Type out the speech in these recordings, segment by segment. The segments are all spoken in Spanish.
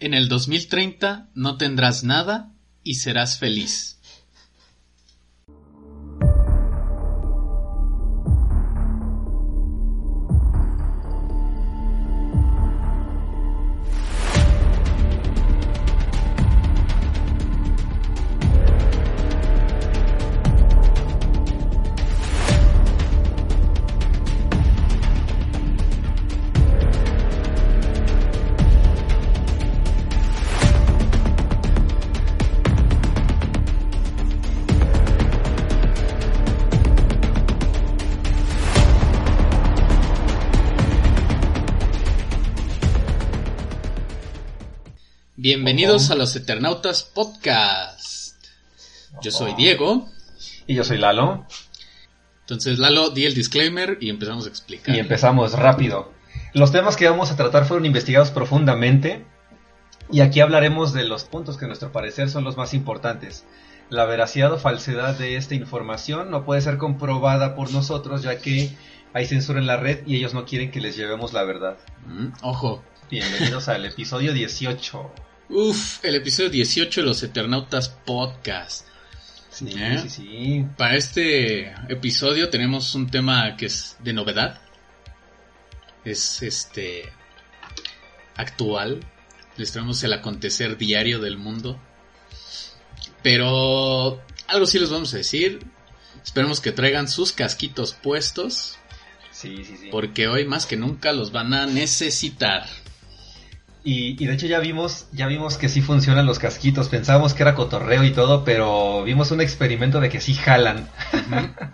En el 2030 no tendrás nada y serás feliz. Bienvenidos a los Eternautas Podcast. Yo soy Diego. Y yo soy Lalo. Entonces, Lalo, di el disclaimer y empezamos a explicar. Y empezamos rápido. Los temas que vamos a tratar fueron investigados profundamente. Y aquí hablaremos de los puntos que a nuestro parecer son los más importantes. La veracidad o falsedad de esta información no puede ser comprobada por nosotros ya que hay censura en la red y ellos no quieren que les llevemos la verdad. Mm, ojo. Bienvenidos al episodio 18. Uf, el episodio 18 de los Eternautas Podcast. Sí, ¿Eh? sí, sí. Para este episodio tenemos un tema que es de novedad. Es este actual. Les traemos el acontecer diario del mundo. Pero algo sí les vamos a decir. Esperemos que traigan sus casquitos puestos. Sí, sí, sí. Porque hoy más que nunca los van a necesitar. Y, y de hecho ya vimos, ya vimos que sí funcionan los casquitos. Pensábamos que era cotorreo y todo, pero vimos un experimento de que sí jalan.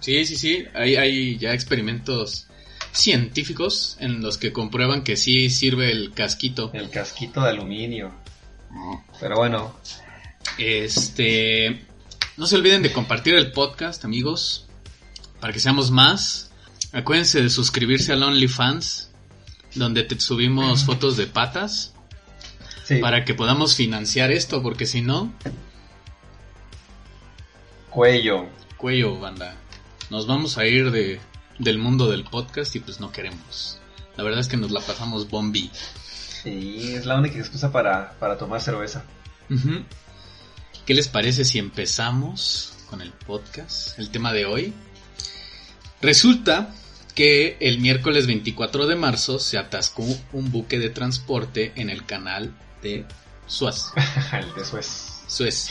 Sí, sí, sí. Hay, hay ya experimentos científicos en los que comprueban que sí sirve el casquito. El casquito de aluminio. Pero bueno, Este. No se olviden de compartir el podcast, amigos. Para que seamos más. Acuérdense de suscribirse al OnlyFans. Donde te subimos fotos de patas. Sí. Para que podamos financiar esto. Porque si no, Cuello. cuello, banda. Nos vamos a ir de, del mundo del podcast y pues no queremos. La verdad es que nos la pasamos bombi. Sí, es la única excusa para, para tomar cerveza. ¿Qué les parece si empezamos con el podcast? El tema de hoy. Resulta que el miércoles 24 de marzo se atascó un buque de transporte en el canal de Suez. El de Suez. Suez.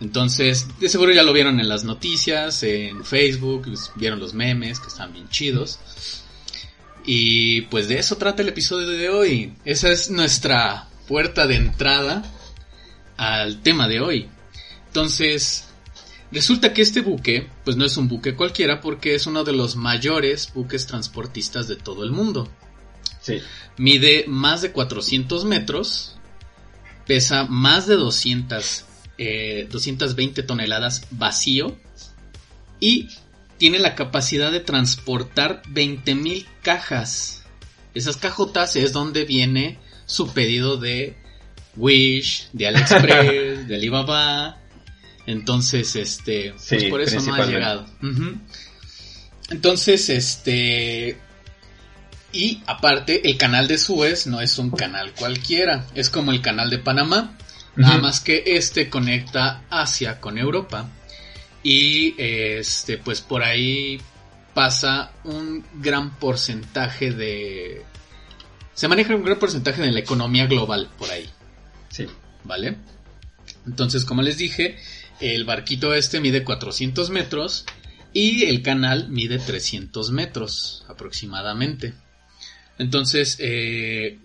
Entonces, de seguro ya lo vieron en las noticias, en Facebook, vieron los memes que están bien chidos. Y pues de eso trata el episodio de hoy. Esa es nuestra puerta de entrada al tema de hoy. Entonces, resulta que este buque, pues no es un buque cualquiera porque es uno de los mayores buques transportistas de todo el mundo. Sí. Mide más de 400 metros, pesa más de 200, eh, 220 toneladas vacío y tiene la capacidad de transportar 20.000 cajas. Esas cajotas es donde viene su pedido de Wish, de AliExpress, de Alibaba. Entonces, este, pues Sí, por eso no ha llegado. Entonces, este, y aparte, el canal de Suez no es un canal cualquiera, es como el canal de Panamá, nada más que este conecta Asia con Europa. Y este, pues por ahí pasa un gran porcentaje de. Se maneja un gran porcentaje de la economía global por ahí, Sí. ¿vale? Entonces, como les dije, el barquito este mide 400 metros y el canal mide 300 metros aproximadamente. Entonces, eh,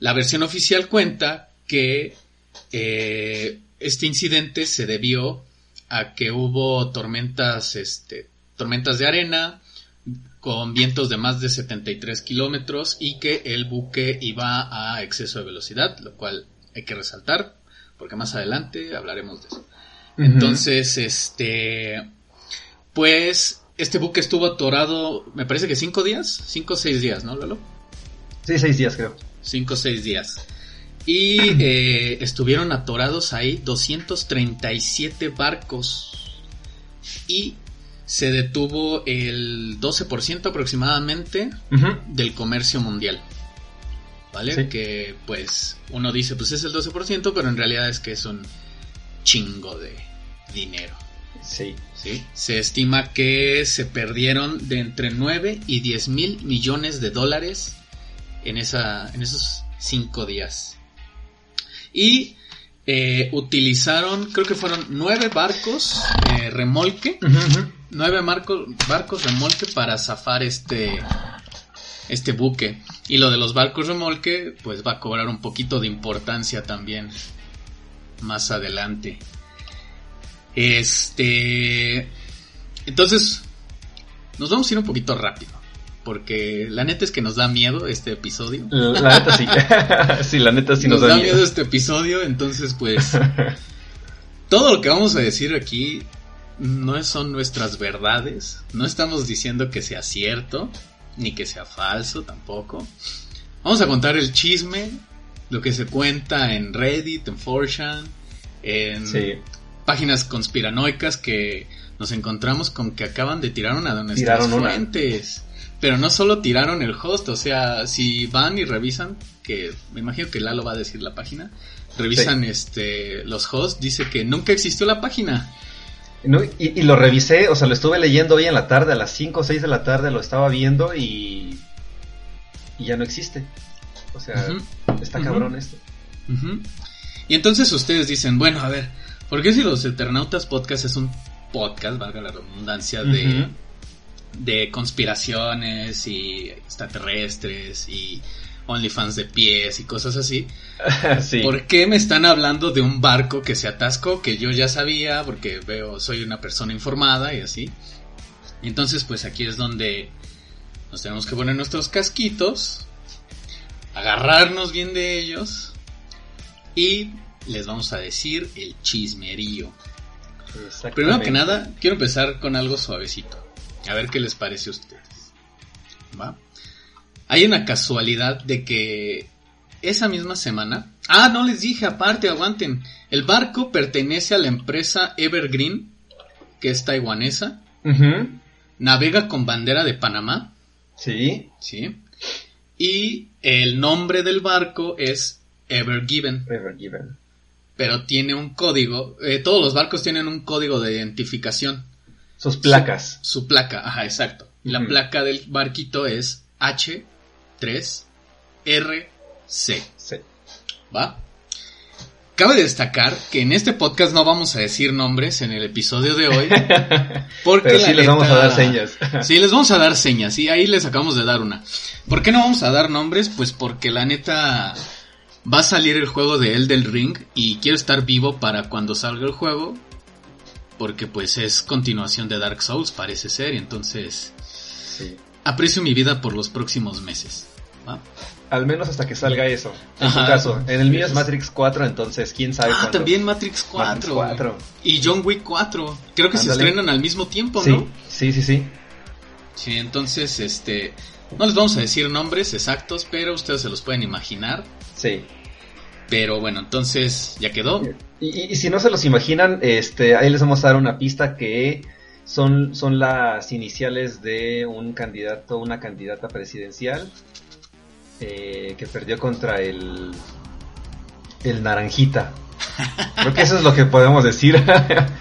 la versión oficial cuenta que eh, este incidente se debió a que hubo tormentas, este, tormentas de arena con vientos de más de 73 kilómetros y que el buque iba a exceso de velocidad, lo cual hay que resaltar porque más adelante hablaremos de eso. Entonces, este, pues, este buque estuvo atorado, me parece que cinco días, cinco o seis días, ¿no, Lalo? Sí, seis días creo. Cinco o seis días. Y eh, estuvieron atorados ahí 237 barcos. Y se detuvo el 12% aproximadamente del comercio mundial. ¿vale? Que pues uno dice, pues es el 12%, pero en realidad es que es un chingo de dinero. Sí. ¿sí? Se estima que se perdieron de entre 9 y 10 mil millones de dólares en, esa, en esos 5 días. Y eh, utilizaron, creo que fueron 9 barcos eh, remolque. 9 barcos remolque para zafar este, este buque. Y lo de los barcos remolque, pues va a cobrar un poquito de importancia también más adelante. Este. Entonces, nos vamos a ir un poquito rápido. Porque la neta es que nos da miedo este episodio. La neta sí. sí, la neta sí nos, nos da, miedo. este episodio. Entonces, pues. todo lo que vamos a decir aquí no son nuestras verdades. No estamos diciendo que sea cierto. Ni que sea falso tampoco. Vamos a contar el chisme. Lo que se cuenta en Reddit, en 4chan. En Sí. Páginas conspiranoicas que nos encontramos con que acaban de tirar una de nuestras Tiraron una. fuentes. Pero no solo tiraron el host, o sea, si van y revisan, que me imagino que Lalo va a decir la página, revisan este los hosts, dice que nunca existió la página. No, y, y lo revisé, o sea, lo estuve leyendo hoy en la tarde, a las 5 o 6 de la tarde lo estaba viendo y, y ya no existe. O sea, está cabrón esto. Y entonces ustedes dicen, bueno, a ver, ¿por qué si los Eternautas Podcast es un podcast, valga la redundancia, de, de conspiraciones y extraterrestres y OnlyFans de pies y cosas así? sí. ¿Por qué me están hablando de un barco que se atascó, que yo ya sabía, porque veo, soy una persona informada y así? Entonces, pues aquí es donde nos tenemos que poner nuestros casquitos, agarrarnos bien de ellos y les vamos a decir el chismerío. Primero que nada, quiero empezar con algo suavecito. A ver qué les parece a ustedes. ¿Va? Hay una casualidad de que esa misma semana... Ah, no les dije aparte, aguanten. El barco pertenece a la empresa Evergreen, que es taiwanesa. Ujú. Navega con bandera de Panamá, Sí. ¿sí? Y el nombre del barco es Ever Given. Pero tiene un código. eh, todos los barcos tienen un código de identificación. Sus placas. Su placa, ajá, exacto. Y La placa del barquito es H3RC, Sí. ¿va? Cabe destacar que en este podcast no vamos a decir nombres en el episodio de hoy. Porque Pero la sí les vamos a dar señas. Sí, les vamos a dar señas, y ahí les acabamos de dar una. ¿Por qué no vamos a dar nombres? Pues porque la neta va a salir el juego de Elden Ring y quiero estar vivo para cuando salga el juego. Porque pues es continuación de Dark Souls, parece ser, y entonces Sí. aprecio mi vida por los próximos meses. ¿va? Al menos hasta que salga eso. En Ajá. su caso. En el mío es. Matrix 4, entonces quién sabe Ah, cuándo. también Matrix 4. Matrix 4. Y John Wick 4. Creo que se estrenan al mismo tiempo, Sí, ¿no? sí, sí, sí. Sí, entonces, este, no les vamos a decir nombres exactos, pero ustedes se los pueden imaginar. Sí. Pero bueno, entonces ya quedó. Y, y- y si no se los imaginan, este, ahí les vamos a dar una pista que son, son las iniciales de un candidato, una candidata presidencial eh, que perdió contra el, el naranjita. Creo que eso es lo que podemos decir.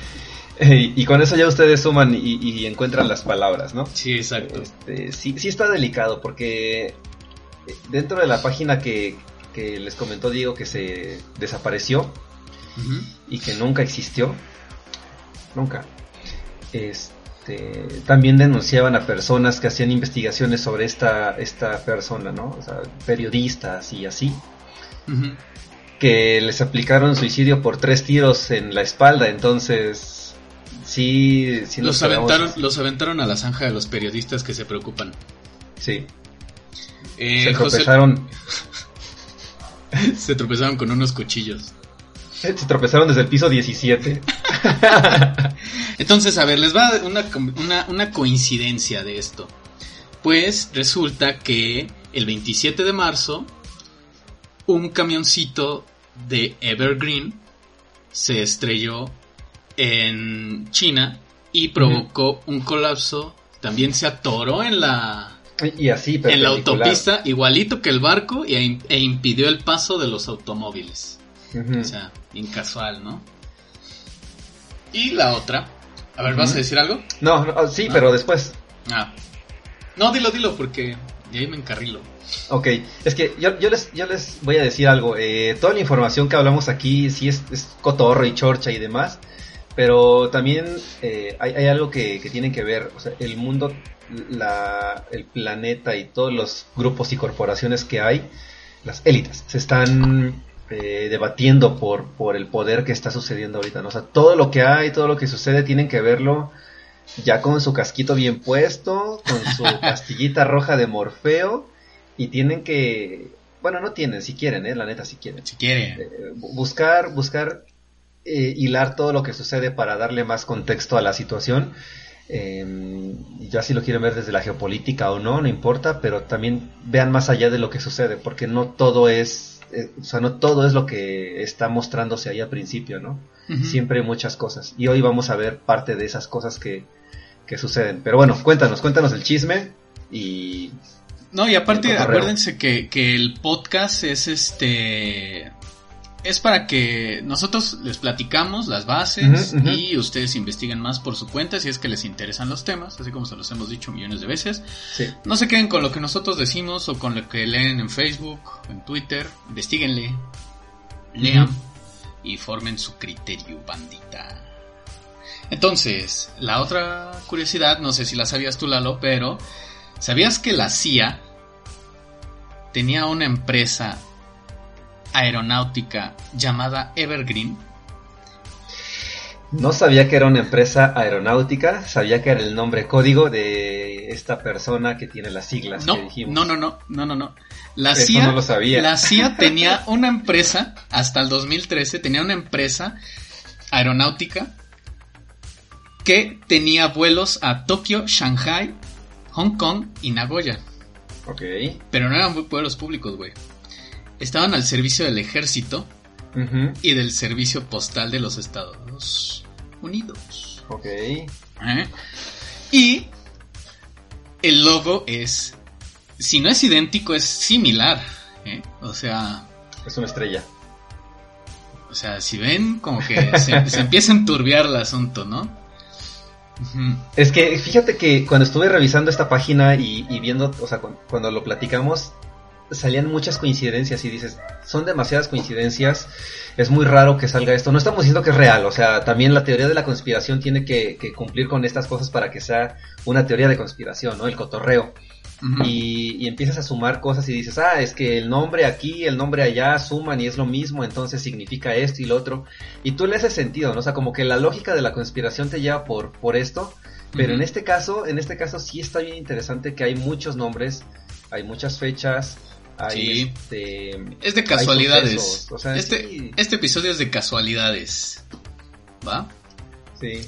y, y con eso ya ustedes suman y, encuentran las palabras, ¿no? Sí, exacto. Este, sí, sí está delicado porque dentro de la página que, que les comentó Diego que se desapareció, y que nunca existió. Nunca. Este, también denunciaban a personas que hacían investigaciones sobre esta, esta persona, ¿no? O sea, periodistas y así, que les aplicaron suicidio por tres tiros en la espalda, entonces sí, sí Los aventaron, así. los aventaron a la zanja de los periodistas que se preocupan. Sí, Eh, se José- tropezaron, se tropezaron con unos cuchillos. se tropezaron desde el piso 17. Entonces, a ver, les va a dar una, una, una coincidencia de esto. Pues resulta que el 27 de marzo, un camioncito de Evergreen se estrelló en China y provocó un colapso. También se atoró en la, Y así, en la autopista, igualito que el barco, y, e impidió el paso de los automóviles. O sea, incasual, ¿no? Y la otra. A ver, ¿vas a decir algo? No, no sí, pero después. Ah. No, dilo, dilo, porque de ahí me encarrilo. Ok, es que yo, yo, les, yo les voy a decir algo. Eh, toda la información que hablamos aquí sí es, es cotorro y chorcha y demás, pero también eh, hay, hay, algo que, que tienen que ver. O sea, el mundo, la, el planeta y todos los grupos y corporaciones que hay, las élites, se están eh, debatiendo por, por el poder que está sucediendo ahorita. ¿no? O sea, todo lo que hay, todo lo que sucede, tienen que verlo ya con su casquito bien puesto, con su pastillita roja de Morfeo, y tienen que, bueno, no tienen, si quieren, ¿eh? la neta, si quieren. Si quieren. Eh, buscar, buscar eh, hilar todo lo que sucede para darle más contexto a la situación. Eh, ya si lo quieren ver desde la geopolítica o no, no importa, pero también vean más allá de lo que sucede, porque no todo es, eh, o sea, no todo es lo que está mostrándose ahí al principio, ¿no? Siempre hay muchas cosas. Y hoy vamos a ver parte de esas cosas que, que suceden. Pero bueno, cuéntanos, cuéntanos el chisme y... No, y aparte, acuérdense que, que el podcast es este es para que nosotros les platicamos las bases y ustedes investiguen más por su cuenta si es que les interesan los temas, así como se los hemos dicho millones de veces. No se queden con lo que nosotros decimos o con lo que leen en Facebook, en Twitter, investiguenle, lean y formen su criterio, bandita. Entonces, la otra curiosidad, no sé si la sabías tú, Lalo, pero ¿sabías que la CIA tenía una empresa aeronáutica llamada Evergreen. No sabía que era una empresa aeronáutica, sabía que era el nombre código de esta persona que tiene las siglas no, que dijimos. No, no, no, no, no, no. La CIA, no lo sabía. La CIA tenía una empresa, hasta el 2013, tenía una empresa aeronáutica que tenía vuelos a Tokio, Shanghai, Hong Kong y Nagoya. Ok. Pero no eran vuelos públicos, güey estaban al servicio del ejército y del servicio postal de los Estados Unidos. Ok. ¿Eh? Y el logo es, si no es idéntico, es similar. ¿eh? O sea... Es una estrella. O sea, si ven, como que se, empieza a enturbiar el asunto, ¿no? Es que fíjate que cuando estuve revisando esta página y, viendo, o sea, cuando lo platicamos, salían muchas coincidencias y dices, son demasiadas coincidencias, es muy raro que salga esto. No estamos diciendo que es real, o sea, también la teoría de la conspiración tiene que, cumplir con estas cosas para que sea una teoría de conspiración, ¿no? El cotorreo. y, empiezas a sumar cosas y dices, ah, es que el nombre aquí, el nombre allá suman y es lo mismo, entonces significa esto y lo otro. Y tú le haces sentido, ¿no? O sea, como que la lógica de la conspiración te lleva por, por esto. Pero en este caso, en este caso sí está bien interesante que hay muchos nombres, hay muchas fechas, este, es de casualidades. este, este episodio es de casualidades. ¿Va? Sí.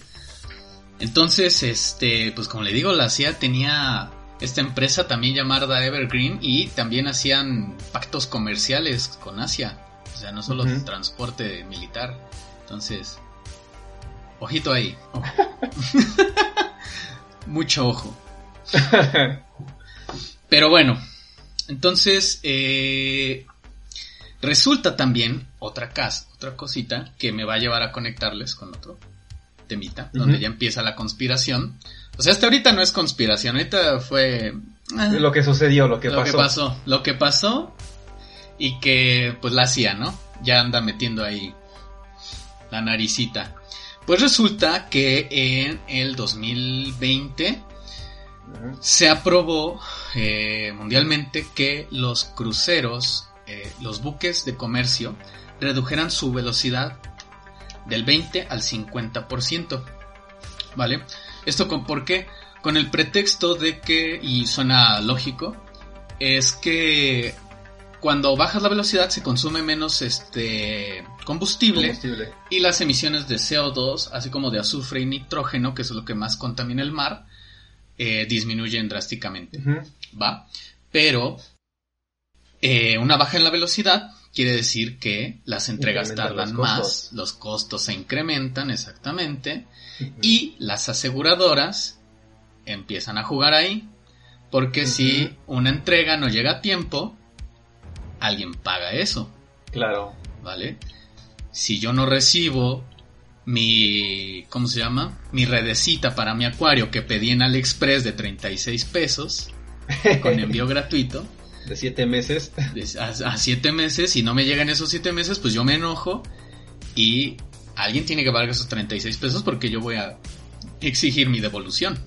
Entonces, este, pues como le digo, la CIA tenía esta empresa también llamada Evergreen y también hacían pactos comerciales con Asia. O sea, no solo transporte militar. Entonces, ojito ahí. Mucho ojo. Pero bueno, entonces, eh, resulta también otra casa, otra cosita que me va a llevar a conectarles con otro temita, donde ya empieza la conspiración. O sea, hasta ahorita no es conspiración, ahorita fue... Eh, lo que sucedió, lo que lo pasó. Que pasó. Lo que pasó y que pues la hacía, ¿no? Ya anda metiendo ahí la naricita. Pues resulta que en el 2020 se aprobó eh, mundialmente que los cruceros, eh, los buques de comercio, redujeran su velocidad del 20 al 50%. ¿Vale? Esto con por qué? Con el pretexto de que, y suena lógico, es que cuando bajas la velocidad se consume menos este combustible, combustible, y las emisiones de CO2, así como de azufre y nitrógeno, que es lo que más contamina el mar, eh, disminuyen drásticamente. ¿Va? Pero eh, una baja en la velocidad quiere decir que las entregas tardan más, los costos se incrementan exactamente y las aseguradoras empiezan a jugar ahí Porque si una entrega no llega a tiempo, alguien paga eso. Claro. ¿Vale? Si yo no recibo mi, ¿cómo se llama? Mi redecita para mi acuario que pedí en AliExpress de 36 pesos con envío gratuito. De 7 meses. A 7 meses, y no me llegan esos 7 meses, pues yo me enojo y alguien tiene que pagar esos 36 pesos porque yo voy a exigir mi devolución.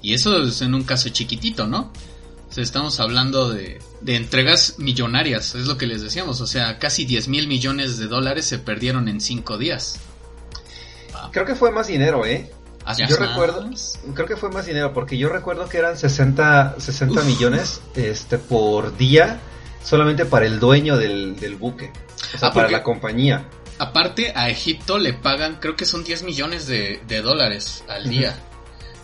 Y eso es en un caso chiquitito, ¿no? O sea, estamos hablando de, de entregas millonarias, es lo que les decíamos. O sea, casi 10 mil millones de dólares se perdieron en 5 días. Creo que fue más dinero, ¿eh? ¿Ah, yo recuerdo, creo que fue más dinero porque yo recuerdo que eran 60, 60 millones este, por día solamente para el dueño del, buque, o sea, ah, para la compañía. Aparte, a Egipto le pagan, creo que son 10 millones de, dólares al día.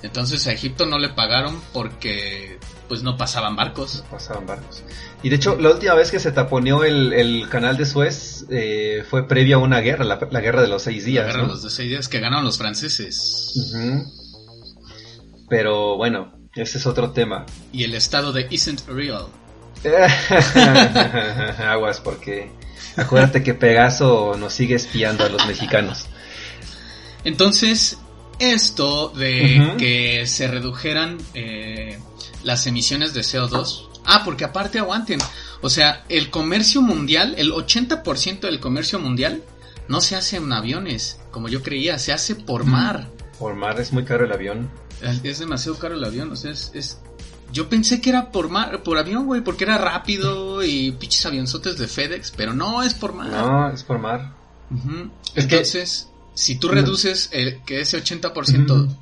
Entonces a Egipto no le pagaron porque pues no pasaban barcos. No pasaban barcos. Y de hecho, la última vez que se taponeó el, canal de Suez eh, fue previa a una guerra, la, guerra de los seis días. La guerra de los seis días que ganaron los franceses. Pero bueno, ese es otro tema. Y el estado de Isn't Real. Aguas, porque acuérdate que Pegaso nos sigue espiando a los mexicanos. Entonces, esto de que se redujeran eh, las emisiones de CO2. Ah, porque aparte aguanten. O sea, el comercio mundial, el 80% del comercio mundial no se hace en aviones, como yo creía, se hace por mar. Por mar es muy caro el avión. Es demasiado caro el avión, o sea, es, yo pensé que era por mar, por avión, güey, porque era rápido y pinches avionzotes de FedEx, pero no, es por mar. No, es por mar. Entonces, si tú reduces el, que ese 80%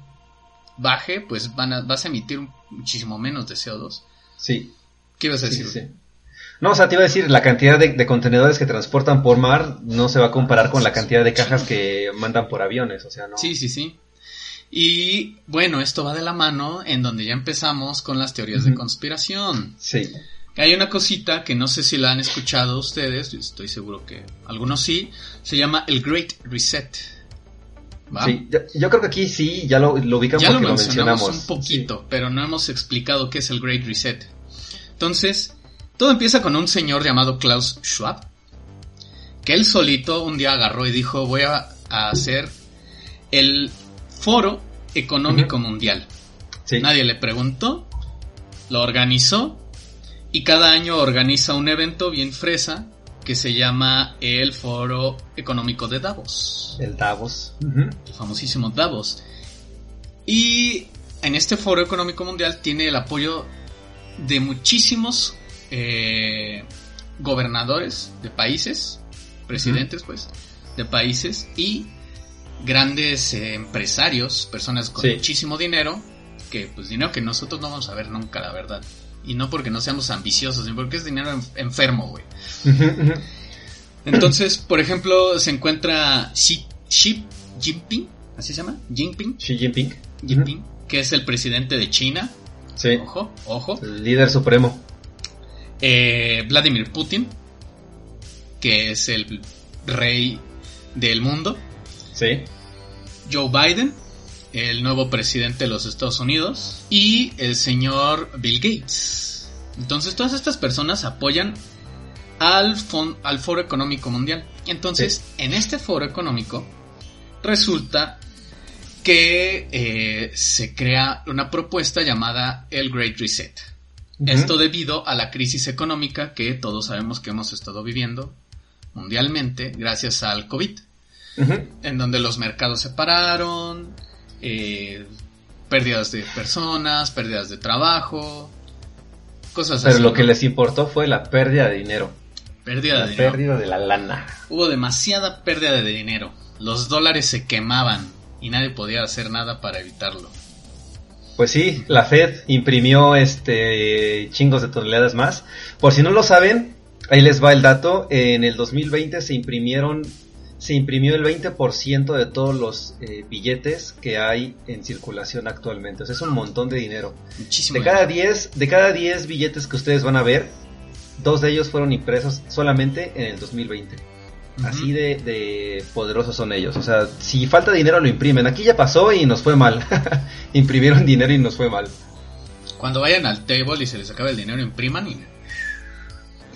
baje, pues van a, vas a emitir muchísimo menos de CO2. Sí. ¿Qué ibas a decir? No, o sea, te iba a decir, la cantidad de, contenedores que transportan por mar no se va a comparar con la cantidad de cajas que mandan por aviones, o sea, no. Sí, sí, sí. Y bueno, esto va de la mano en donde ya empezamos con las teorías de conspiración. Sí. Hay una cosita que no sé si la han escuchado ustedes, estoy seguro que algunos sí, se llama el Great Reset. Sí, yo, creo que aquí sí, ya lo, lo ubicamos ya lo, mencionamos un poquito, pero no hemos explicado qué es el Great Reset. Entonces, todo empieza con un señor llamado Klaus Schwab, que él solito un día agarró y dijo, voy a, hacer el Foro Económico Mundial. Nadie le preguntó, lo organizó y cada año organiza un evento bien fresa que se llama el Foro Económico de Davos. El Davos. El famosísimo Davos. Y en este Foro Económico Mundial tiene el apoyo de muchísimos eh, gobernadores de países, presidentes pues, de países y grandes eh, empresarios, personas con muchísimo dinero, que pues dinero que nosotros no vamos a ver nunca, la verdad. Y no porque no seamos ambiciosos, sino porque es dinero enfermo, güey. Entonces, por ejemplo, se encuentra Xi, Jinping, ¿así se llama? Jinping. Xi Jinping. Jinping, que es el presidente de China. Sí. Ojo, ojo. El líder supremo. Eh, Vladimir Putin, que es el rey del mundo. Sí. Joe Biden, el nuevo presidente de los Estados Unidos, y el señor Bill Gates. Entonces todas estas personas apoyan al, al Foro Económico Mundial. Entonces, en este Foro Económico resulta que eh, se crea una propuesta llamada el Great Reset. Esto debido a la crisis económica que todos sabemos que hemos estado viviendo mundialmente gracias al COVID, en donde los mercados se pararon, eh, pérdidas de personas, pérdidas de trabajo, cosas así. Pero lo que les importó fue la pérdida de dinero. Pérdida de pérdida de la lana. Hubo demasiada pérdida de dinero. Los dólares se quemaban y nadie podía hacer nada para evitarlo. Pues sí, la Fed imprimió este chingos de toneladas más. Por si no lo saben, ahí les va el dato. En el 2020 se imprimieron se imprimió el 20% de todos los eh, billetes que hay en circulación actualmente. O sea, es un montón de dinero. Muchísimo. De cada 10, de cada 10 billetes que ustedes van a ver, dos de ellos fueron impresos solamente en el 2020. Así de, de, poderosos son ellos. O sea, si falta dinero lo imprimen. Aquí ya pasó y nos fue mal. Imprimieron dinero y nos fue mal. Cuando vayan al table y se les acabe el dinero, impriman y...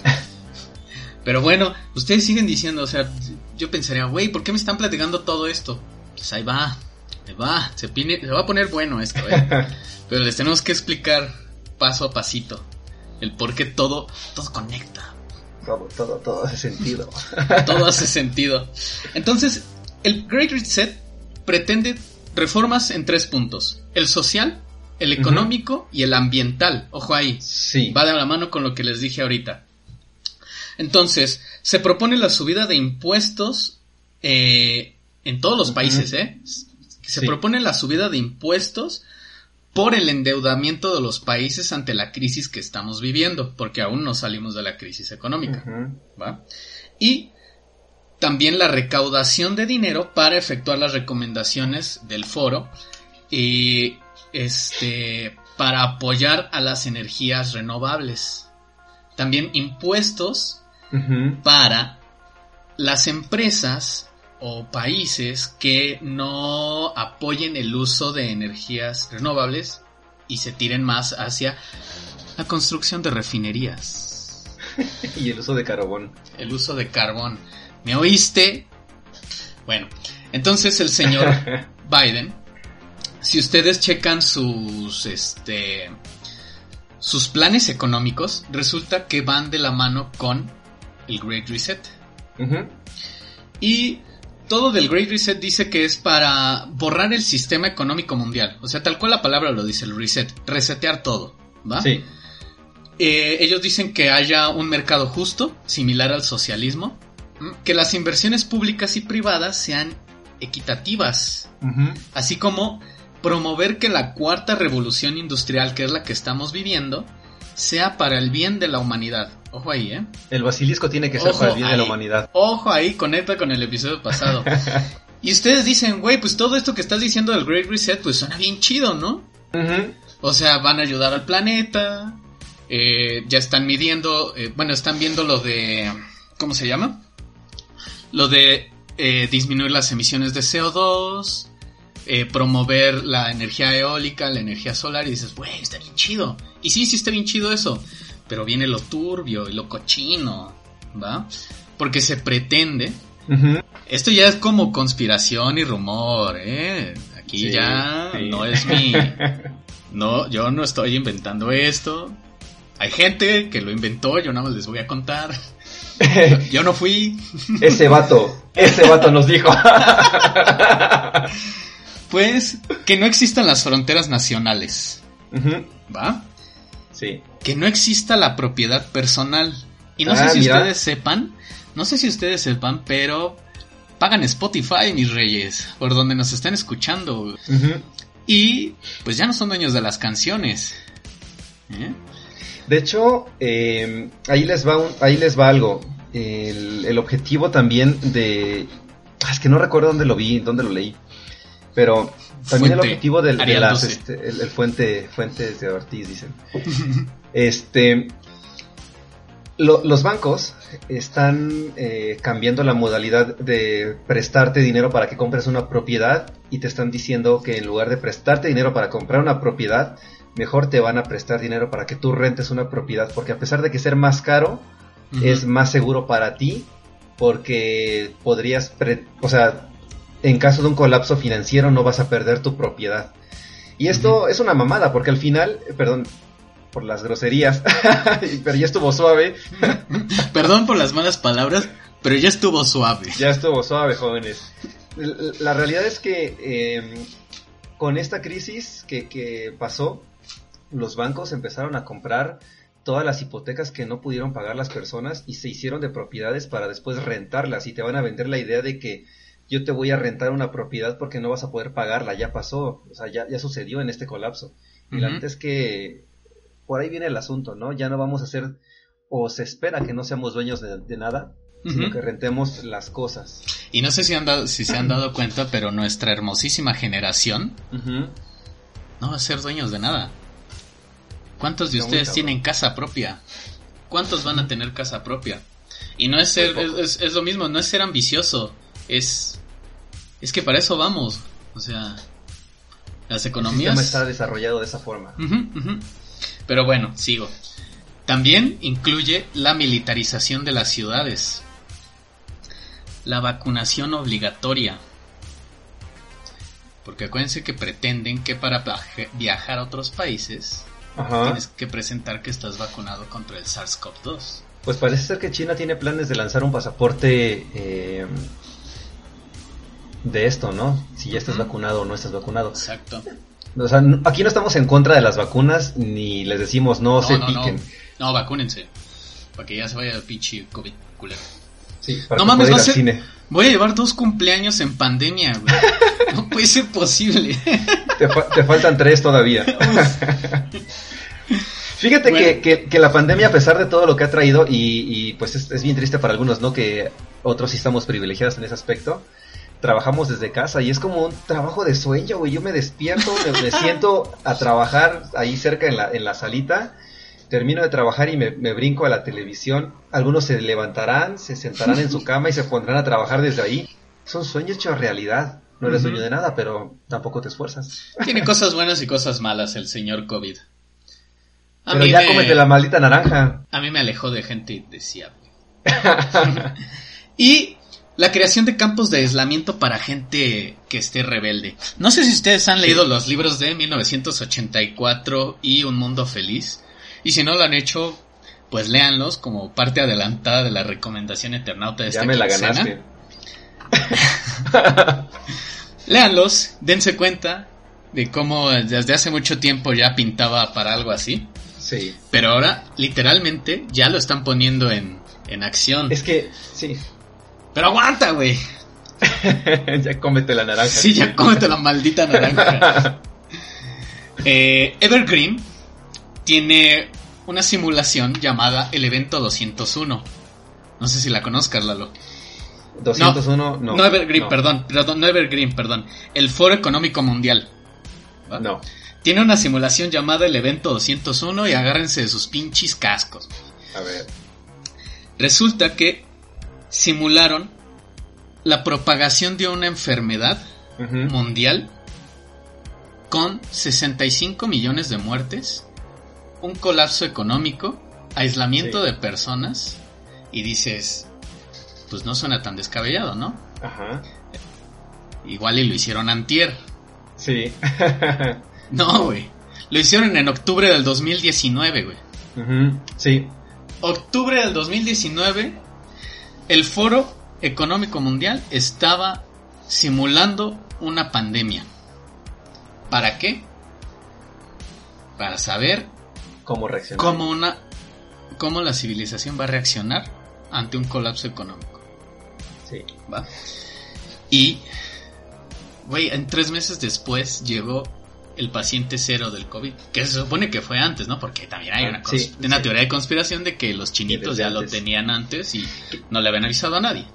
Pero bueno, ustedes siguen diciendo, o sea, yo pensaría, güey, ¿por qué me están platicando todo esto? Pues ahí va, ahí va, se, se va a poner bueno esto, ¿eh? Pero les tenemos que explicar paso a pasito el por qué todo, todo conecta. Todo, todo, todo hace sentido. todo hace sentido. Entonces, el Great Reset pretende reformas en tres puntos. El social, el económico y el ambiental. Ojo ahí. Sí. Va de la mano con lo que les dije ahorita. Entonces, se propone la subida de impuestos eh, en todos los países, ¿eh? Se propone la subida de impuestos por el endeudamiento de los países ante la crisis que estamos viviendo, porque aún no salimos de la crisis económica. ¿va? Y también la recaudación de dinero para efectuar las recomendaciones del foro y este para apoyar a las energías renovables. También impuestos para las empresas o países que no apoyen el uso de energías renovables y se tiren más hacia la construcción de refinerías. y el uso de carbón. El uso de carbón. ¿Me oíste? Bueno, entonces el señor Biden, si ustedes checan sus, este, sus planes económicos, resulta que van de la mano con el Great Reset. Y todo del Great Reset dice que es para borrar el sistema económico mundial. O sea, tal cual la palabra lo dice, el reset, resetear todo, ¿va? Sí. Eh, ellos dicen que haya un mercado justo, similar al socialismo, que las inversiones públicas y privadas sean equitativas, así como promover que la cuarta revolución industrial, que es la que estamos viviendo, sea para el bien de la humanidad. Ojo ahí, ¿eh? El basilisco tiene que ser para el bien de la humanidad. Ojo ahí, conecta con el episodio pasado. y ustedes dicen, güey, pues todo esto que estás diciendo del Great Reset, pues suena bien chido, ¿no? O sea, van a ayudar al planeta, eh, ya están midiendo, eh, bueno, están viendo lo de, ¿cómo se llama? Lo de eh, disminuir las emisiones de CO2, promover la energía eólica, la energía solar, y dices, güey, está bien chido. Y sí, sí está bien chido eso pero viene lo turbio y lo cochino, ¿va? Porque se pretende. Esto ya es como conspiración y rumor, ¿eh? Aquí ya no es mi. No, yo no estoy inventando esto. Hay gente que lo inventó, yo nada más les voy a contar. Yo no fui. Ese vato, ese vato nos dijo. Pues que no existan las fronteras nacionales. ¿Va? Sí que no exista la propiedad personal. Y no sé ah, si ustedes sepan, no sé si ustedes sepan, pero pagan Spotify, mis reyes, por donde nos están escuchando. Y pues ya no son dueños de las canciones. ¿eh? De hecho, em, ahí, les va ahí les va algo. El, objetivo también de... Ah, es que no recuerdo dónde lo vi, dónde lo leí. Pero también el objetivo del, de las, este, el, fuente, fuentes de Ortiz, dicen. este, los bancos están eh, cambiando la modalidad de prestarte dinero para que compres una propiedad y te están diciendo que en lugar de prestarte dinero para comprar una propiedad, mejor te van a prestar dinero para que tú rentes una propiedad, porque a pesar de que ser más caro, es más seguro para ti, porque podrías, o sea, en caso de un colapso financiero no vas a perder tu propiedad. Y esto es una mamada, porque al final, perdón por las groserías, pero ya estuvo suave. perdón por las malas palabras, pero ya estuvo suave. Ya estuvo suave, jóvenes. La realidad es que em, con esta crisis que, que pasó, los bancos empezaron a comprar todas las hipotecas que no pudieron pagar las personas y se hicieron de propiedades para después rentarlas y te van a vender la idea de que yo te voy a rentar una propiedad porque no vas a poder pagarla, ya pasó, o sea, ya, ya sucedió en este colapso. Y la verdad es que por ahí viene el asunto, ¿no? Ya no vamos a ser, o se espera que no seamos dueños de, nada, sino que rentemos las cosas. Y no sé si, han dado, si se han dado cuenta, pero nuestra hermosísima generación no va a ser dueños de nada. ¿Cuántos de ustedes tienen casa propia? ¿Cuántos van a tener casa propia? Y no es ser, es, es, lo mismo, no es ser ambicioso, es, es que para eso vamos. O sea, las economías. El sistema está desarrollado de esa forma. Pero bueno, sigo. También incluye la militarización de las ciudades, la vacunación obligatoria. Porque acuérdense que pretenden que para viajar a otros países tienes que presentar que estás vacunado contra el SARS-CoV-2. Pues parece ser que China tiene planes de lanzar un pasaporte eh, de esto, ¿no? Si ya estás vacunado o no estás vacunado. Exacto. O sea, aquí no estamos en contra de las vacunas ni les decimos no, se piquen. No. vacúnense. Para que ya se vaya el pinche COVID culero. Sí, para no mames, voy a llevar dos cumpleaños en pandemia, güey. no puede ser posible. te, faltan tres todavía. Fíjate que, que, la pandemia, a pesar de todo lo que ha traído, y, pues es, es, bien triste para algunos, ¿no? Que otros sí estamos privilegiados en ese aspecto trabajamos desde casa y es como un trabajo de sueño, güey. Yo me despierto, me, siento a trabajar ahí cerca en la, en la salita, termino de trabajar y me, brinco a la televisión. Algunos se levantarán, se sentarán en su cama y se pondrán a trabajar desde ahí. Son sueños hechos realidad. No eres sueño de nada, pero tampoco te esfuerzas. Tiene cosas buenas y cosas malas el señor COVID. pero ya cómete la maldita naranja. A mí me alejó de gente deseable. y la creación de campos de aislamiento para gente que esté rebelde. No sé si ustedes han leído los libros de 1984 y Un Mundo Feliz. Y si no lo han hecho, pues léanlos como parte adelantada de la recomendación eternauta de ya me la ganaste. léanlos, dense cuenta de cómo desde hace mucho tiempo ya pintaba para algo así. Sí. Pero ahora, literalmente, ya lo están poniendo en, en acción. Es que, sí, pero aguanta, güey. ya cómete la naranja. Sí, ya cómete la maldita naranja. Eh, Evergreen tiene una simulación llamada el evento 201. No sé si la conozcas, Lalo. 201, no. No, Evergreen, perdón, perdón, no Evergreen, perdón. El Foro Económico Mundial. No. Tiene una simulación llamada el evento 201 y agárrense de sus pinches cascos. A ver. Resulta que simularon la propagación de una enfermedad mundial con 65 millones de muertes, un colapso económico, aislamiento de personas y dices, pues no suena tan descabellado, ¿no? Ajá. Igual y lo hicieron antier. Sí. no, güey. Lo hicieron en octubre del 2019, güey. Sí. Octubre del 2019 el Foro Económico Mundial estaba simulando una pandemia. ¿Para qué? Para saber cómo reaccionar. Cómo una cómo la civilización va a reaccionar ante un colapso económico. Sí. ¿Va? Y güey, en tres meses después llegó el paciente cero del COVID, que se supone que fue antes, ¿no? Porque también hay una, una teoría de conspiración de que los chinitos ya lo tenían antes y no le habían avisado a nadie.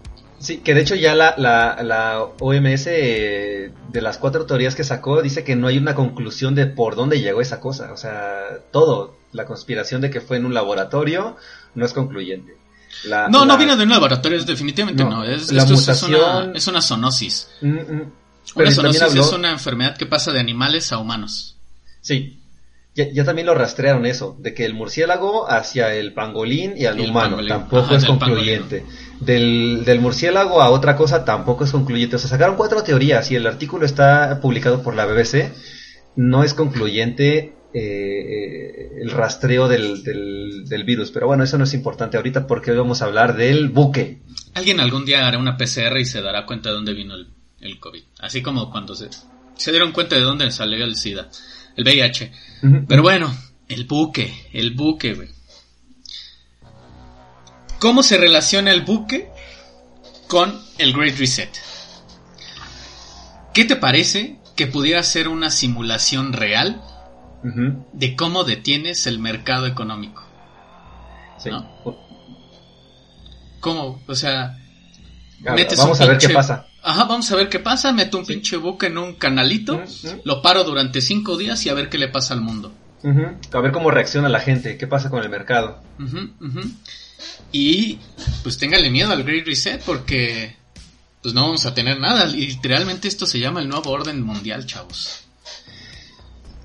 Sí, que de hecho ya la, la, la OMS eh, de las cuatro teorías que sacó dice que no hay una conclusión de por dónde llegó esa cosa. O sea, todo, la conspiración de que fue en un laboratorio no es concluyente. no, no vino de un laboratorio, definitivamente no. Es, esto es, una, es una zoonosis. Mm, mm. Pero es una enfermedad que pasa de animales a humanos. Sí. Ya, también lo rastrearon eso, de que el murciélago hacia el pangolín y al humano tampoco es concluyente. Del, del, murciélago a otra cosa tampoco es concluyente. O sea, sacaron cuatro teorías y el artículo está publicado por la BBC. No es concluyente eh, eh, el rastreo del, del, del, virus. Pero bueno, eso no es importante ahorita porque hoy vamos a hablar del buque. Alguien algún día hará una PCR y se dará cuenta de dónde vino el, el COVID. Así como cuando se, se dieron cuenta de dónde salió el SIDA, el VIH. Pero bueno, el buque, el buque, güey. ¿Cómo se relaciona el buque con el Great Reset? ¿Qué te parece que pudiera ser una simulación real de cómo detienes el mercado económico? Sí. ¿Cómo? O sea, vamos a ver qué pasa. Ajá, vamos a ver qué pasa. Meto un pinche buque en un canalito, lo paro durante cinco días y a ver qué le pasa al mundo. A ver cómo reacciona la gente, qué pasa con el mercado. Y pues téngale miedo al Great Reset porque pues no vamos a tener nada. Literalmente esto se llama el nuevo orden mundial, chavos.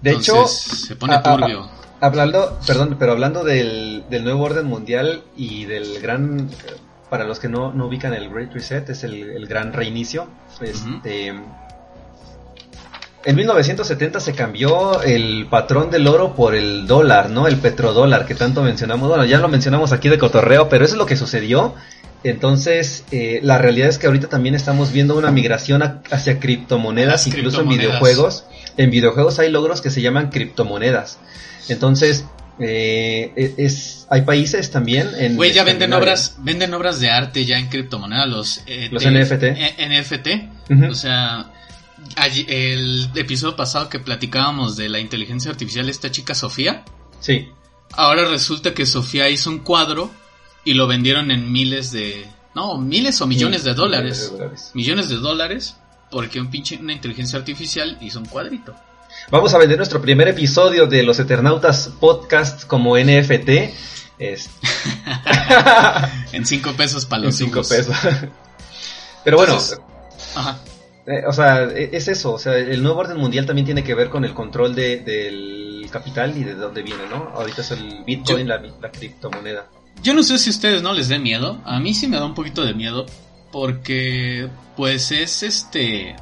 De hecho, se pone turbio. Hablando, perdón, pero hablando del, del nuevo orden mundial y del gran, para los que no, no ubican el Great Reset, es el, el gran reinicio. Este, En 1970 se cambió el patrón del oro por el dólar, ¿no? El petrodólar que tanto mencionamos. Bueno, ya lo mencionamos aquí de cotorreo, pero eso es lo que sucedió. Entonces, eh, la realidad es que ahorita también estamos viendo una migración hacia criptomonedas, incluso en videojuegos. En videojuegos hay logros que se llaman criptomonedas. Entonces, eh, e, es, hay países también en... Güey, ya venden obras, venden obras de arte ya en criptomonedas, los... Eh, los NFT. NFT. O sea, el episodio pasado que platicábamos de la inteligencia artificial, esta chica Sofía. Sí. Ahora resulta que Sofía hizo un cuadro y lo vendieron en miles de... No, miles o millones de dólares. Millones de dólares. Millones de dólares porque un pinche, una inteligencia artificial hizo un cuadrito. Vamos a vender nuestro primer episodio de los Eternautas Podcast como NFT. Es... en 5 pesos para los 5 pesos. Pero bueno. ajá. Eh, o sea, e, es eso. O sea, el nuevo orden mundial también tiene que ver con el control de, del capital y de dónde viene, ¿no? Ahorita es el Bitcoin, la, la criptomoneda. Yo no sé si a ustedes no les dé miedo. A mí sí me da un poquito de miedo. Porque, pues es este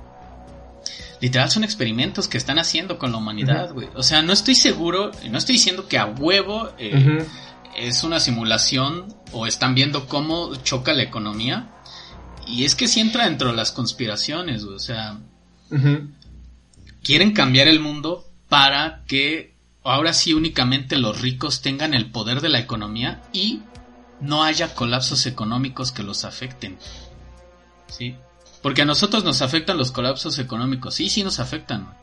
literal son experimentos que están haciendo con la humanidad, güey. O sea, no estoy seguro, no estoy diciendo que a huevo eh, es una simulación o están viendo cómo choca la economía. Y es que si entra dentro de las conspiraciones, güey. O sea, quieren cambiar el mundo para que ahora sí únicamente los ricos tengan el poder de la economía y no haya colapsos económicos que los afecten. ¿Sí? Porque a nosotros nos afectan los colapsos económicos. Sí, sí nos afectan.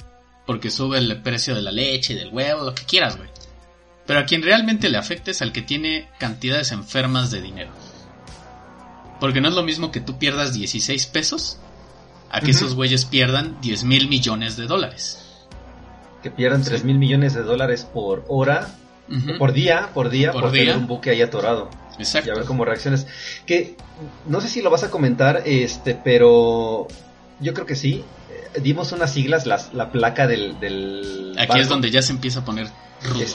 Porque sube el precio de la leche, del huevo, lo que quieras, güey. Pero a quien realmente le afecta es al que tiene cantidades enfermas de dinero. Porque no es lo mismo que tú pierdas 16 pesos a que esos güeyes pierdan 10 mil millones de dólares. Que pierdan 3 mil millones de dólares por hora, por día, por día, por, tener un buque ahí atorado. Exacto. Y a ver cómo reacciones. Que no sé si lo vas a comentar, este, pero yo creo que sí. Eh, dimos unas siglas, las, la placa del, Aquí es donde ya se empieza a poner rudo.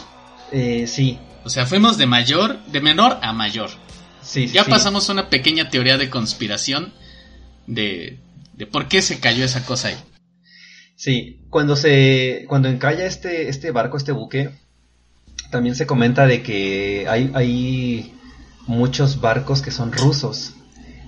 Eh, sí. O sea, fuimos de mayor, de menor a mayor. Sí, ya pasamos una pequeña teoría de conspiración de, de por qué se cayó esa cosa ahí. Sí, cuando se cuando encalla este este barco, este buque, también se comenta de que hay, hay muchos barcos que son rusos,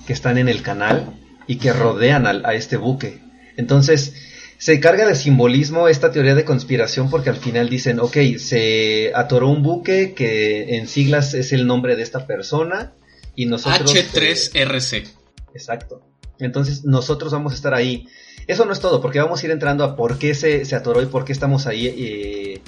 que están en el canal y que rodean a, este buque. Entonces, se carga de simbolismo esta teoría de conspiración porque al final dicen, ok, se atoró un buque que en siglas es el nombre de esta persona y nosotros... H3RC. Eh, exacto. Entonces nosotros vamos a estar ahí. Eso no es todo, porque vamos a ir entrando a por qué se, se atoró y por qué estamos ahí eh,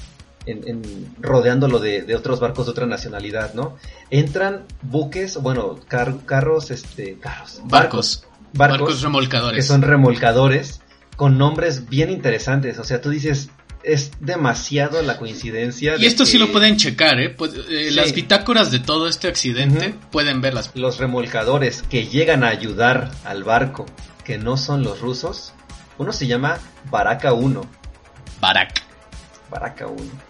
en, rodeándolo de, otros barcos de otra nacionalidad, ¿no? Entran buques, bueno, carros, este, carros, barcos, barcos, remolcadores. Que son remolcadores con nombres bien interesantes. O sea, tú dices, es demasiado la coincidencia. Y esto sí lo pueden checar, ¿eh? Pues, eh Las bitácoras de todo este accidente pueden verlas. Los remolcadores que llegan a ayudar al barco, que no son los rusos, uno se llama Baraka 1. Barak. Baraka 1.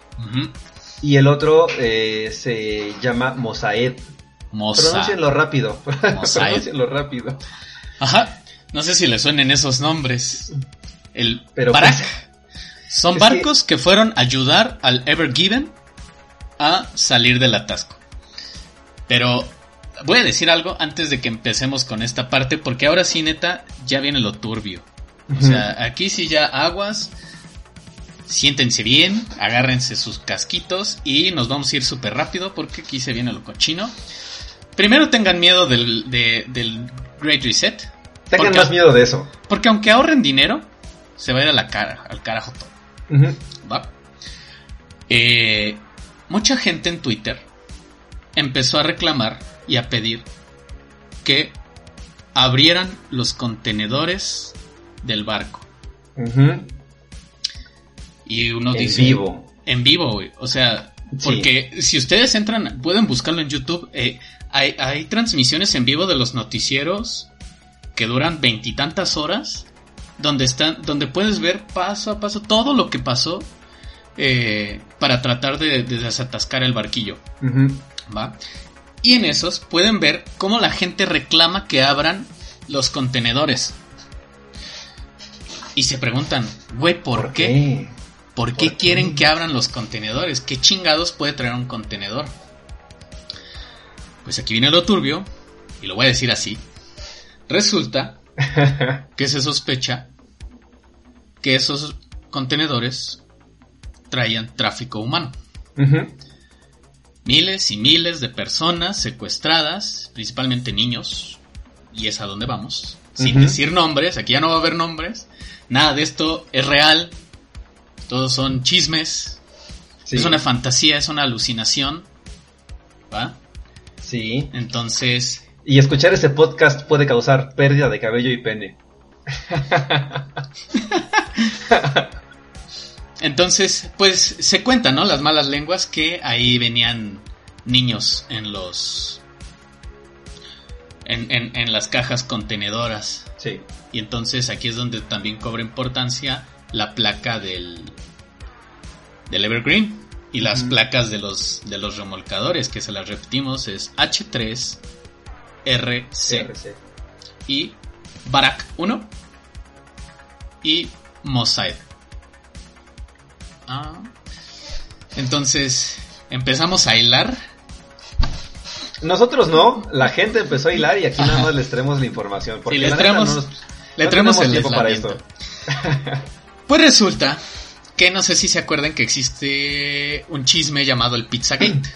Y el otro eh, se llama Mosaed. Mosa. Pronúncienlo rápido. Pronúncienlo rápido. Ajá. No sé si le suenen esos nombres. El Pero Barak. Pues, son barcos que... fueron a ayudar al Ever Given a salir del atasco. Pero voy a decir algo antes de que empecemos con esta parte, porque ahora sí, neta, ya viene lo turbio. O sea, aquí sí ya aguas siéntense bien, agárrense sus casquitos y nos vamos a ir súper rápido porque aquí se viene lo cochino. Primero tengan miedo del, Great Reset. Tengan más miedo de eso. Porque aunque ahorren dinero, se va a ir a la cara, al carajo todo. ¿Va? Eh, mucha gente en Twitter empezó a reclamar y a pedir que abrieran los contenedores del barco. Y uno dice... En vivo. En vivo, güey. O sea, porque si ustedes entran, pueden buscarlo en YouTube. Eh, hay, transmisiones en vivo de los noticieros que duran veintitantas horas. Donde están, donde puedes ver paso a paso todo lo que pasó. eh, para tratar de, de desatascar el barquillo. ¿va? Y en esos pueden ver cómo la gente reclama que abran los contenedores. Y se preguntan, güey, ¿por, qué? ¿Por qué ¿Por quieren que abran los contenedores? ¿Qué chingados puede traer un contenedor? Pues aquí viene lo turbio, y lo voy a decir así. Resulta que se sospecha que esos contenedores traían tráfico humano. Miles y miles de personas secuestradas, principalmente niños, y es a donde vamos, sin decir nombres, aquí ya no va a haber nombres, nada de esto es real, todos son chismes, Sí. es una fantasía, es una alucinación, ¿va? Sí. Entonces, Y escuchar ese podcast puede causar pérdida de cabello y pene. entonces, pues se cuentan, ¿no? Las malas lenguas que ahí venían niños en los... En, en- en las cajas contenedoras. Sí. Y entonces aquí es donde también cobra importancia la placa del, del Evergreen y las placas de los, de los remolcadores, que se las repetimos, es H3, RC y Barak 1 y Mosaid. Ah. Entonces empezamos a hilar. Nosotros no, la gente empezó a hilar y aquí nada más les traemos la información. Porque Y les traemos- no nos- Le traemos el tiempo para esto. Pues resulta que no sé si se acuerdan que existe un chisme llamado el Pizzagate.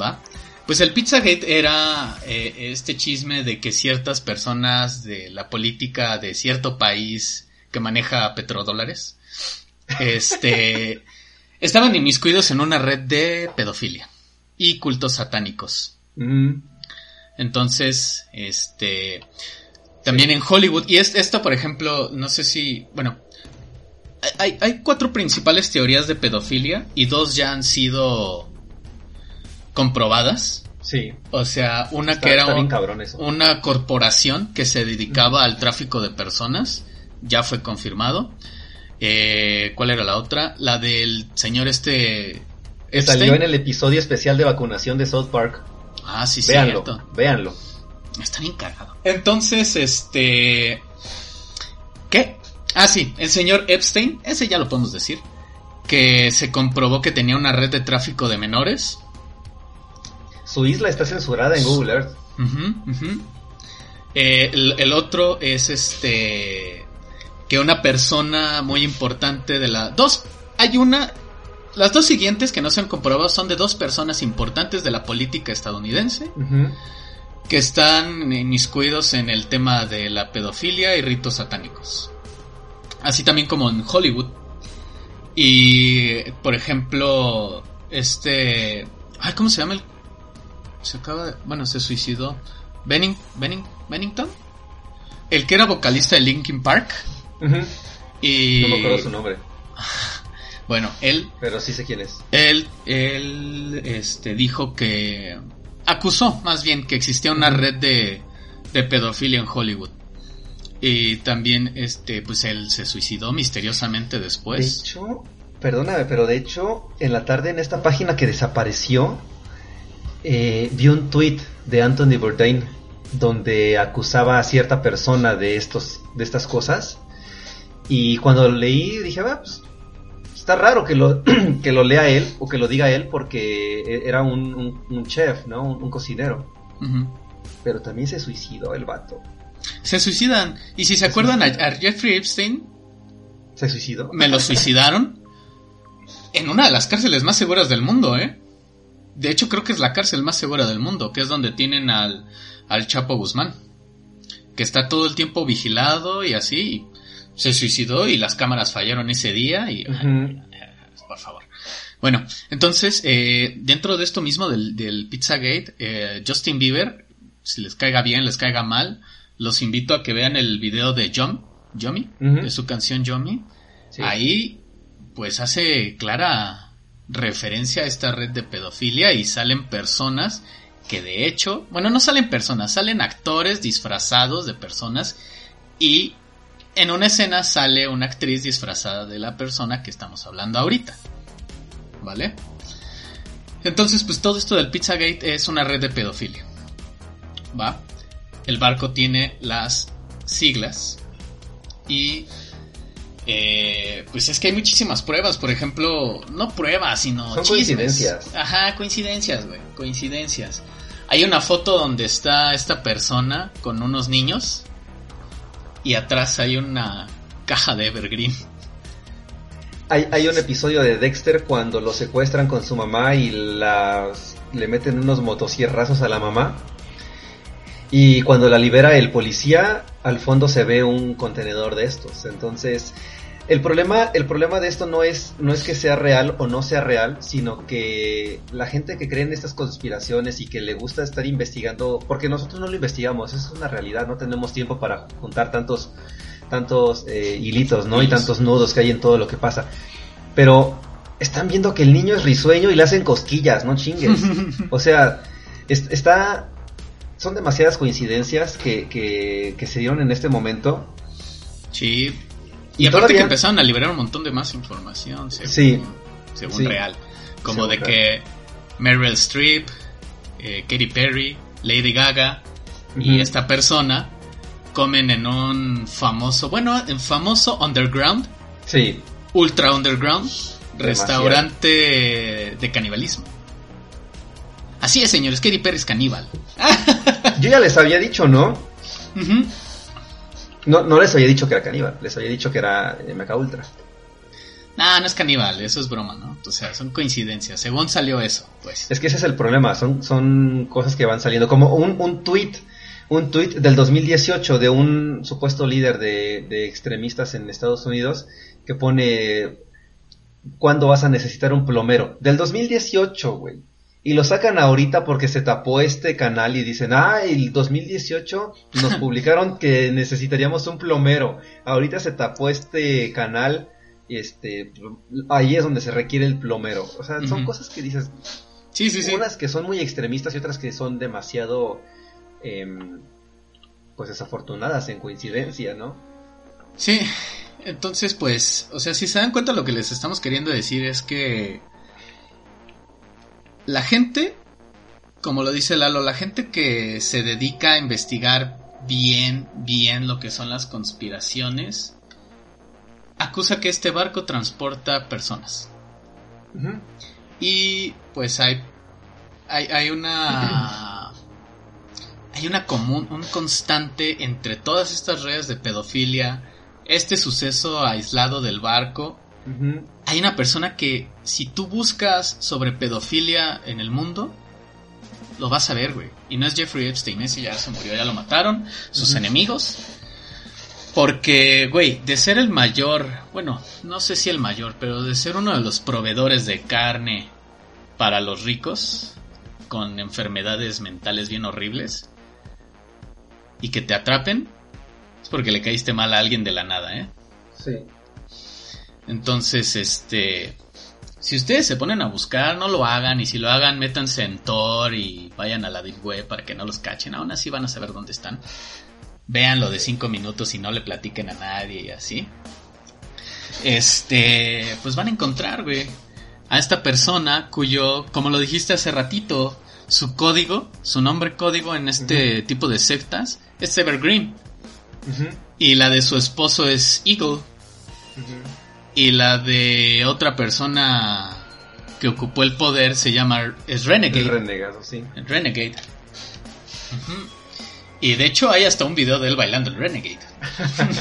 ¿Va? Pues el Pizzagate era eh, este chisme de que ciertas personas de la política de cierto país que maneja petrodólares este, estaban inmiscuidos en una red de pedofilia y cultos satánicos. Mm, Entonces, este, también en Hollywood, y es, esto, por ejemplo, no sé si, bueno, hay, hay cuatro principales teorías de pedofilia y dos ya han sido comprobadas. sí. O sea, una Está, que era un- una corporación que se dedicaba al tráfico de personas, ya fue confirmado. Eh, ¿Cuál era la otra? La del señor este... Que Salió Epstein. en el episodio especial de vacunación de South Park. Ah, sí, véanlo, cierto. véanlo. Está bien cagado. Entonces, este. Ah, sí, el señor Epstein, ese ya lo podemos decir. Que se comprobó que tenía una red de tráfico de menores. Su isla está censurada en Google Earth. Eh, el, el otro es este. Que una persona muy importante de la. Dos. Hay una. Las dos siguientes que no se han comprobado son de dos personas importantes de la política estadounidense. Que están inmiscuidos en el tema de la pedofilia y ritos satánicos. Así también como en Hollywood. Y, por ejemplo, este... Ay, ¿cómo se llama el...? Se acaba de... Bueno, se suicidó. Benning, Benning, Bennington. El que era vocalista de Linkin Park. Y... No me acuerdo su nombre, Bueno, él pero sí sé quién es. Él, él, este, dijo que acusó, más bien, que existía una red de, de pedofilia en Hollywood. Y también, este, pues él se suicidó misteriosamente De después. hecho, perdóname, pero de hecho, en la tarde en esta página que desapareció, eh, vi un tweet de Anthony Bourdain donde acusaba a cierta persona de estos, de estas cosas. Y cuando lo leí dije, "Ah, pues, está raro que lo, que lo lea él o que lo diga él porque e- era un, un- un chef, ¿no? Un, un cocinero. Pero también se suicidó el vato. Se suicidan. Y si se acuerdan a, a Jeffrey Epstein, ¿Se suicidó? me lo suicidaron en una de las cárceles más seguras del mundo, ¿eh? De hecho, creo que es la cárcel más segura del mundo, que es donde tienen al, al Chapo Guzmán. Que está todo el tiempo vigilado y así. y se suicidó y las cámaras fallaron ese día y... Por favor. Bueno, entonces, eh, dentro de esto mismo del, del Pizzagate, eh, Justin Bieber, si les caiga bien, les caiga mal, los invito a que vean el video de Jom, Yomi, de su canción Yomi. Sí. Ahí, pues hace clara referencia a esta red de pedofilia y salen personas que de hecho, bueno, no salen personas, salen actores disfrazados de personas y en una escena sale una actriz disfrazada de la persona que estamos hablando ahorita. ¿Vale? Entonces, pues todo esto del Pizzagate es una red de pedofilia. ¿Va? El barco tiene las siglas y eh, pues es que hay muchísimas pruebas, por ejemplo, no pruebas, sino Son coincidencias. Ajá, coincidencias, güey, coincidencias. Hay una foto donde está esta persona con unos niños y atrás hay una caja de Evergreen. Hay, hay un episodio de Dexter cuando lo secuestran con su mamá y las, le meten unos motosierrazos a la mamá. Y cuando la libera el policía, al fondo se ve un contenedor de estos. Entonces, el problema, el problema de esto no es, no es que sea real o no sea real, sino que la gente que cree en estas conspiraciones y que le gusta estar investigando, porque nosotros no lo investigamos, eso es una realidad, no tenemos tiempo para juntar tantos, tantos eh, hilitos, ¿no? Y tantos nudos que hay en todo lo que pasa. Pero están viendo que el niño es risueño y le hacen cosquillas, no chingues. O sea, es- está, son demasiadas coincidencias que, que, que se dieron en este momento. Sí. Y, Y aparte todavía- que empezaron a liberar un montón de más información, según, Sí. según Sí. real. Como Según de que Meryl Streep, eh, Katy Perry, Lady Gaga y esta persona comen en un famoso, bueno, en famoso underground, Sí, ultra underground, Demasiado. restaurante de canibalismo. Así es, señores, Katy Perry es caníbal. yo ya les había dicho, ¿no? No, no les había dicho que era caníbal, les había dicho que era eh, Mecha Ultra. Nah, no es caníbal, eso es broma, ¿no? O sea, son coincidencias. Según salió eso, pues. Es que ese es el problema, son, son cosas que van saliendo. Como un, un tweet, un tweet del 2018 de un supuesto líder de, de extremistas en Estados Unidos que pone ¿Cuándo vas a necesitar un plomero? Del 2018, güey. Y lo sacan ahorita porque se tapó este canal y dicen, ah, el 2018 nos publicaron que necesitaríamos un plomero. Ahorita se tapó este canal, este, ahí es donde se requiere el plomero. O sea, son cosas que dices, Sí, sí, sí. unas que son muy extremistas y otras que son demasiado, em, pues desafortunadas en coincidencia, ¿no? Sí, entonces pues, o sea, si se dan cuenta lo que les estamos queriendo decir es que la gente, como lo dice Lalo, la gente que se dedica a investigar bien, bien lo que son las conspiraciones, acusa que este barco transporta personas. Y pues hay, hay, hay una... Hay una común, un constante entre todas estas redes de pedofilia, este suceso aislado del barco. Hay una persona que si tú buscas sobre pedofilia en el mundo, lo vas a ver, güey. Y no es Jeffrey Epstein, ese ya se murió, ya lo mataron, sus enemigos. Porque, güey, de ser el mayor, bueno, no sé si el mayor, pero de ser uno de los proveedores de carne para los ricos, con enfermedades mentales bien horribles, y que te atrapen, es porque le caíste mal a alguien de la nada, ¿eh? Sí. Entonces, este, si ustedes se ponen a buscar, no lo hagan, y si lo hagan, métanse en Tor y vayan a la Deep Web para que no los cachen, aún así van a saber dónde están. Vean lo de 5 minutos y no le platiquen a nadie y así. Este, pues van a encontrar, güey, a esta persona cuyo, como lo dijiste hace ratito, su código, su nombre código en este tipo de sectas es Evergreen. Y la de su esposo es Eagle. Y la de otra persona que ocupó el poder se llama es Renegade. El renegado, sí. Renegade. Ujú. Y de hecho hay hasta un video de él bailando el Renegade.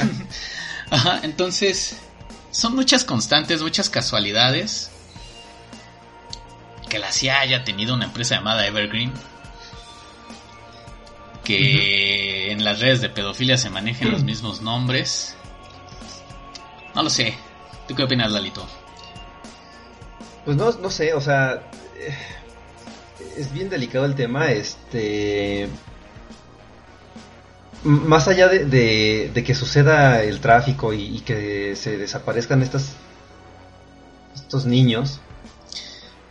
Ajá, entonces son muchas constantes, muchas casualidades. Que la CIA haya tenido una empresa llamada Evergreen. Que en las redes de pedofilia se manejen los mismos nombres. No lo sé. ¿Tú qué opinas, Lalito? Pues no, no sé, o sea, eh, es bien delicado el tema, este... Más allá de, de- de que suceda el tráfico y, y que se desaparezcan estas, estos niños,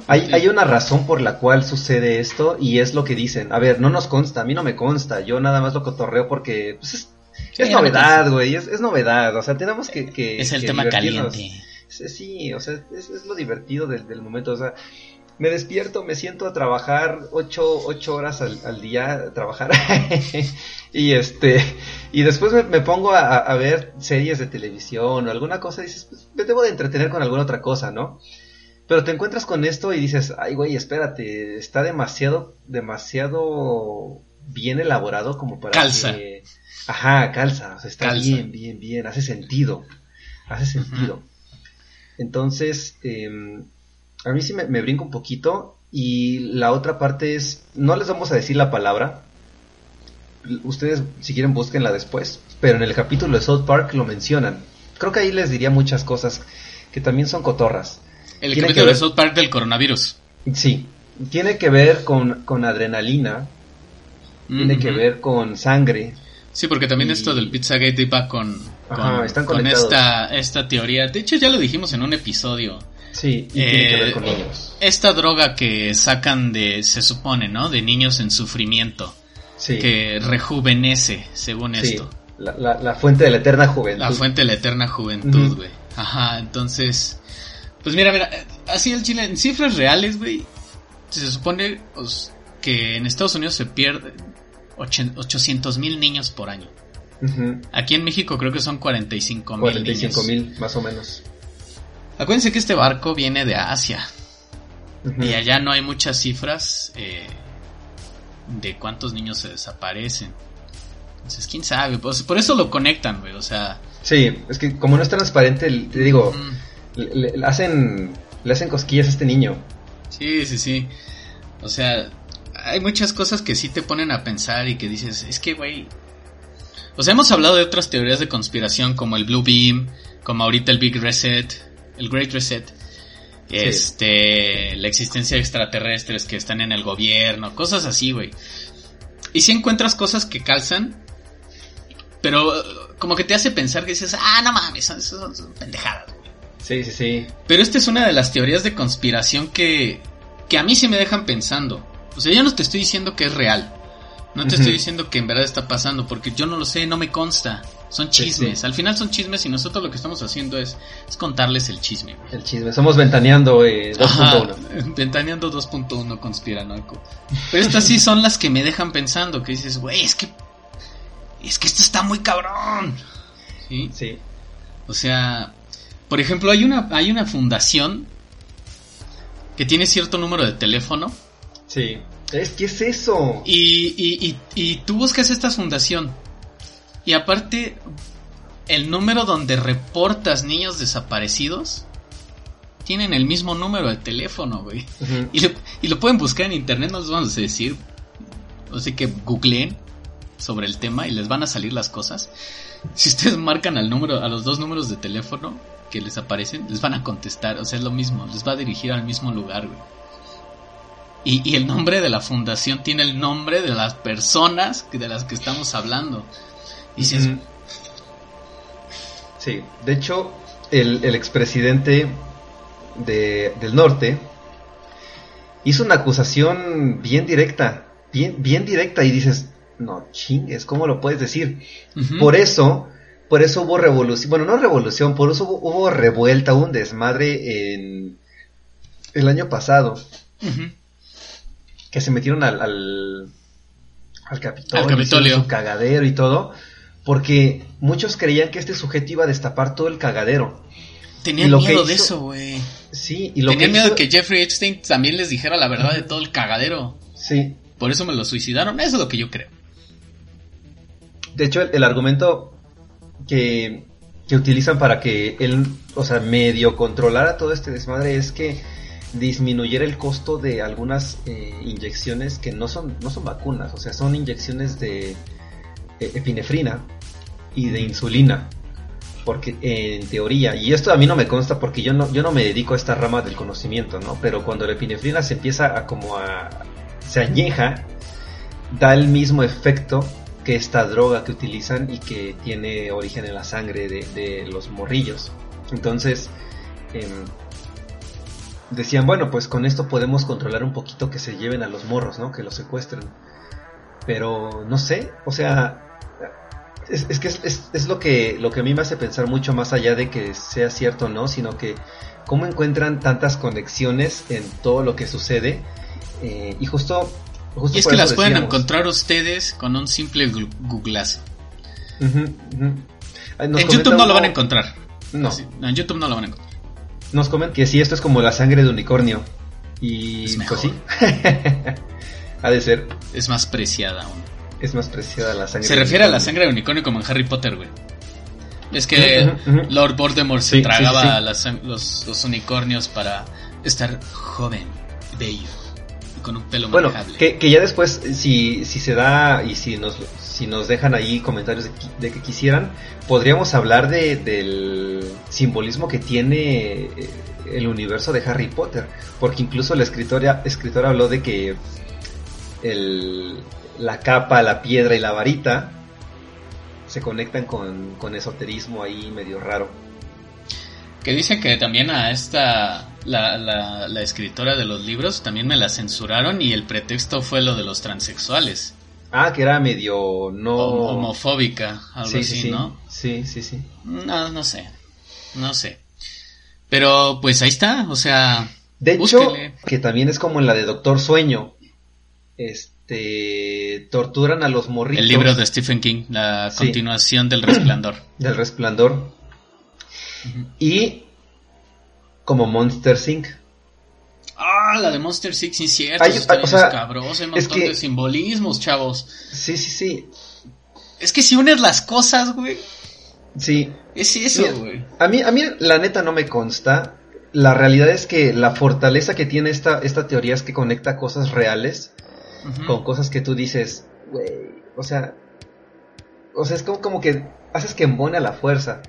hay, hay una razón por la cual sucede esto y es lo que dicen. A ver, no nos consta, a mí no me consta, yo nada más lo cotorreo porque pues, es, es novedad, güey, es, es, novedad, o sea, tenemos que... que es el que tema caliente. Sí, o sea, es, es lo divertido del, del, momento, o sea, me despierto, me siento a trabajar ocho, ocho horas al, al día, trabajar, y este, y después me, me pongo a, a, ver series de televisión o alguna cosa y dices, pues me debo de entretener con alguna otra cosa, ¿no? Pero te encuentras con esto y dices, ay, güey, espérate, está demasiado, demasiado bien elaborado como para calza. que... Ajá, calza, o sea, está calza. bien, bien, bien, hace sentido, hace sentido. Uh -huh. Entonces, eh, a mí sí me, me brinca un poquito y la otra parte es, no les vamos a decir la palabra, ustedes si quieren búsquenla después, pero en el capítulo de South Park lo mencionan. Creo que ahí les diría muchas cosas que también son cotorras. El tiene capítulo ver, de South Park del coronavirus. Sí, tiene que ver con, con adrenalina, mm -hmm. tiene que ver con sangre. Sí, porque también y... esto del Pizzagate iba con, con, Ajá, están con esta, esta teoría. De hecho, ya lo dijimos en un episodio. Sí, y eh, tiene que ver con niños. Esta droga que sacan de, se supone, ¿no? De niños en sufrimiento. Sí. Que rejuvenece, según sí. esto. La, la, la, fuente de la eterna juventud. La fuente de la eterna juventud, güey. Uh -huh. Ajá, entonces. Pues mira, mira, así el Chile, en cifras reales, güey, se supone pues, que en Estados Unidos se pierde 800 mil niños por año. Uh -huh. Aquí en México creo que son 45 mil 45 mil, más o menos. Acuérdense que este barco viene de Asia. Uh -huh. Y allá no hay muchas cifras eh, de cuántos niños se desaparecen. Entonces, quién sabe. Pues, por eso lo conectan, güey. O sea. Sí, es que como no es transparente, te digo. Uh -huh le, le, hacen le hacen cosquillas a este niño. Sí, sí, sí. O sea, hay muchas cosas que sí te ponen a pensar y que dices, es que, güey. O sea, hemos hablado de otras teorías de conspiración como el Blue Beam, como ahorita el Big Reset, el Great Reset. Sí. Este, la existencia de extraterrestres que están en el gobierno, cosas así, güey. Y si sí encuentras cosas que calzan, pero como que te hace pensar que dices, ah, no mames, son, son, son pendejadas. Sí, sí, sí. Pero esta es una de las teorías de conspiración que, que a mí se me dejan pensando. O sea, yo no te estoy diciendo que es real. No te uh -huh. estoy diciendo que en verdad está pasando, porque yo no lo sé, no me consta. Son chismes. Sí, sí. Al final son chismes y nosotros lo que estamos haciendo es, es contarles el chisme. El chisme. Somos ventaneando eh, 2.1. Ventaneando 2.1 conspiranoico. Pero estas sí son las que me dejan pensando, que dices, güey, es que... Es que esto está muy cabrón. ¿Sí? Sí. O sea, por ejemplo, hay una, hay una fundación que tiene cierto número de teléfono. Sí. Es que es eso. Y, y, y, y, tú buscas esta fundación. Y aparte, el número donde reportas niños desaparecidos tienen el mismo número de teléfono, güey. Uh -huh. y, lo, y, lo, pueden buscar en internet, no les vamos a decir. O sea que googleen sobre el tema y les van a salir las cosas. Si ustedes marcan al número, a los dos números de teléfono, que les aparecen, les van a contestar, o sea, es lo mismo, les va a dirigir al mismo lugar, güey. Y, y, el nombre de la fundación tiene el nombre de las personas de las que estamos hablando. Y si es... Sí, de hecho, el, el expresidente de, del norte hizo una acusación bien directa, bien, bien directa, y dices, no chingues, ¿cómo lo puedes decir? Uh -huh. Por eso por eso hubo revolución, bueno, no revolución, por eso hubo, hubo revuelta, hubo un desmadre en el año pasado. Uh -huh. Que se metieron al, al, al Capitolio, al Capitolio. su cagadero y todo, porque muchos creían que este sujeto iba a destapar todo el cagadero. Tenían miedo hizo, de eso, güey. Sí, y lo Tenían miedo hizo... de que Jeffrey Epstein también les dijera la verdad de todo el cagadero. Sí. Por eso me lo suicidaron, eso es lo que yo creo. De hecho, el, el argumento que, que utilizan para que él, o sea, medio controlara todo este desmadre es que disminuyera el costo de algunas eh, inyecciones que no son, no son vacunas, o sea, son inyecciones de eh, epinefrina y de insulina. Porque en teoría, y esto a mí no me consta porque yo no, yo no me dedico a esta rama del conocimiento, ¿no? Pero cuando la epinefrina se empieza a como a... se añeja, da el mismo efecto que esta droga que utilizan y que tiene origen en la sangre de, los morrillos. Entonces, eh, decían, bueno, pues con esto podemos controlar un poquito que se lleven a los morros, ¿no? Que los secuestren. Pero no sé, o sea, Es, es que es, es, es, lo que lo que a mí me hace pensar mucho más allá de que sea cierto o no, sino que cómo encuentran tantas conexiones en todo lo que sucede. Eh, y justo, justo Y es que las pueden encontrar ustedes con un simple googlazo. Uh -huh, uh -huh. En YouTube no uno... lo van a encontrar. No. no. En YouTube no lo van a encontrar. Nos comentan que si esto es como la sangre de unicornio. Y Es pues sí. ha de ser. Es más preciada aún. Es más preciada la sangre. Se de refiere a la sangre de unicornio como en Harry Potter, güey. Es que. Lord Voldemort se Sí, tragaba sí, sí. a las- los, los unicornios para estar joven, bello con un pelo Bueno, manejable. que, que ya después, si, si se da y si nos, si nos dejan ahí comentarios de, que quisieran, podríamos hablar de, del simbolismo que tiene eh, el universo de Harry Potter. Porque incluso la escritora, escritora habló de que el, la capa, la piedra y la varita se conectan con, con esoterismo ahí medio raro. Que dice que también a esta, la, la, la escritora de los libros, también me la censuraron y el pretexto fue lo de los transexuales. Ah, que era medio no... Hom- Homofóbica, algo sí, así, sí, sí. ¿no? Sí, sí, sí. No, no sé. No sé. Pero pues ahí está, o sea, De hecho, Búsquele. que también es como en la de Doctor Sueño. Este torturan a los morritos el libro de Stephen King, la Sí. continuación del resplandor. del resplandor y como Monster Inc. Ah, la de Monster Six, sí, cierto. Hay- o sea, escabroso, hay un es montón que- de simbolismos, chavos. Sí, sí, sí. Es que si unes las cosas, güey, Sí. es eso, Mira, güey. A mí, a mí la neta no me consta. La realidad es que la fortaleza que tiene esta, esta teoría es que conecta cosas reales con cosas que tú dices, güey, o sea, o sea, es como, como que haces que embone a la fuerza.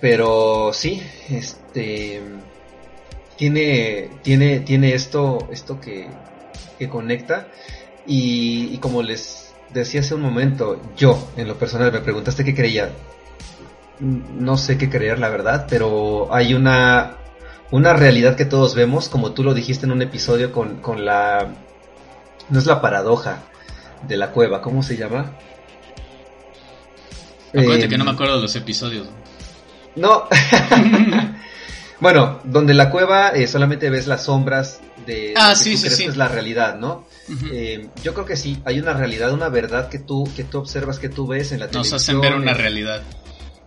Pero sí, este tiene tiene tiene esto esto que, que conecta y, y como les decía hace un momento, yo en lo personal me preguntaste qué creía. No sé qué creer, la verdad, pero hay una una realidad que todos vemos, como tú lo dijiste en un episodio con, con la no es la paradoja de la cueva, ¿cómo se llama? Acuérdate Eh, que no me acuerdo de los episodios. No. bueno, donde la cueva eh, solamente ves las sombras de Ah, lo que sí, tú sí, crees sí. es la realidad, ¿no? Eh, yo creo que sí, hay una realidad, una verdad que tú que tú observas, que tú ves en la Nos televisión. hacen ver una realidad.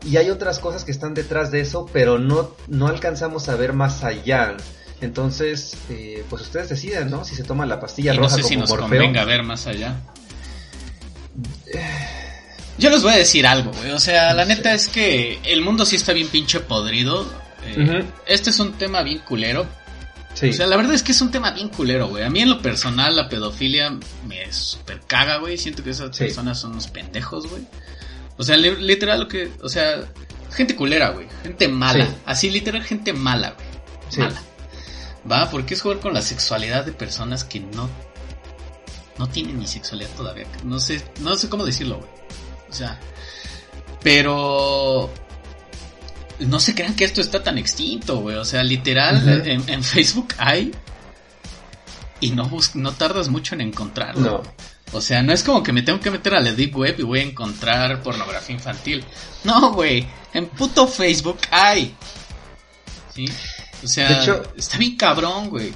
Y hay otras cosas que están detrás de eso, pero no no alcanzamos a ver más allá. Entonces, eh, pues ustedes deciden, ¿no? Si se toman la pastilla Y no roja sé como si nos Morfeo. convenga ver más allá. Yo les voy a decir algo, güey. O sea, la neta es que el mundo sí está bien pinche podrido. Eh. Este es un tema bien culero. Sí. O sea, la verdad es que es un tema bien culero, güey. A mí en lo personal la pedofilia me super caga, güey. Siento que esas Sí. personas son unos pendejos, güey. O sea, li- literal lo que... O sea, gente culera, güey. Gente mala. Sí. Así literal gente mala, güey. Sí. Mala. Va, porque es jugar con la sexualidad de personas que no... No tienen ni sexualidad todavía. No sé, no sé cómo decirlo, güey. O sea... Pero... No se crean que esto está tan extinto, güey. O sea, literal, en, en Facebook hay. Y no, bus no tardas mucho en encontrarlo. No. O sea, no es como que me tengo que meter a la Deep Web y voy a encontrar pornografía infantil. No, güey. En puto Facebook hay. ¿Sí? O sea, De hecho- está bien cabrón, güey.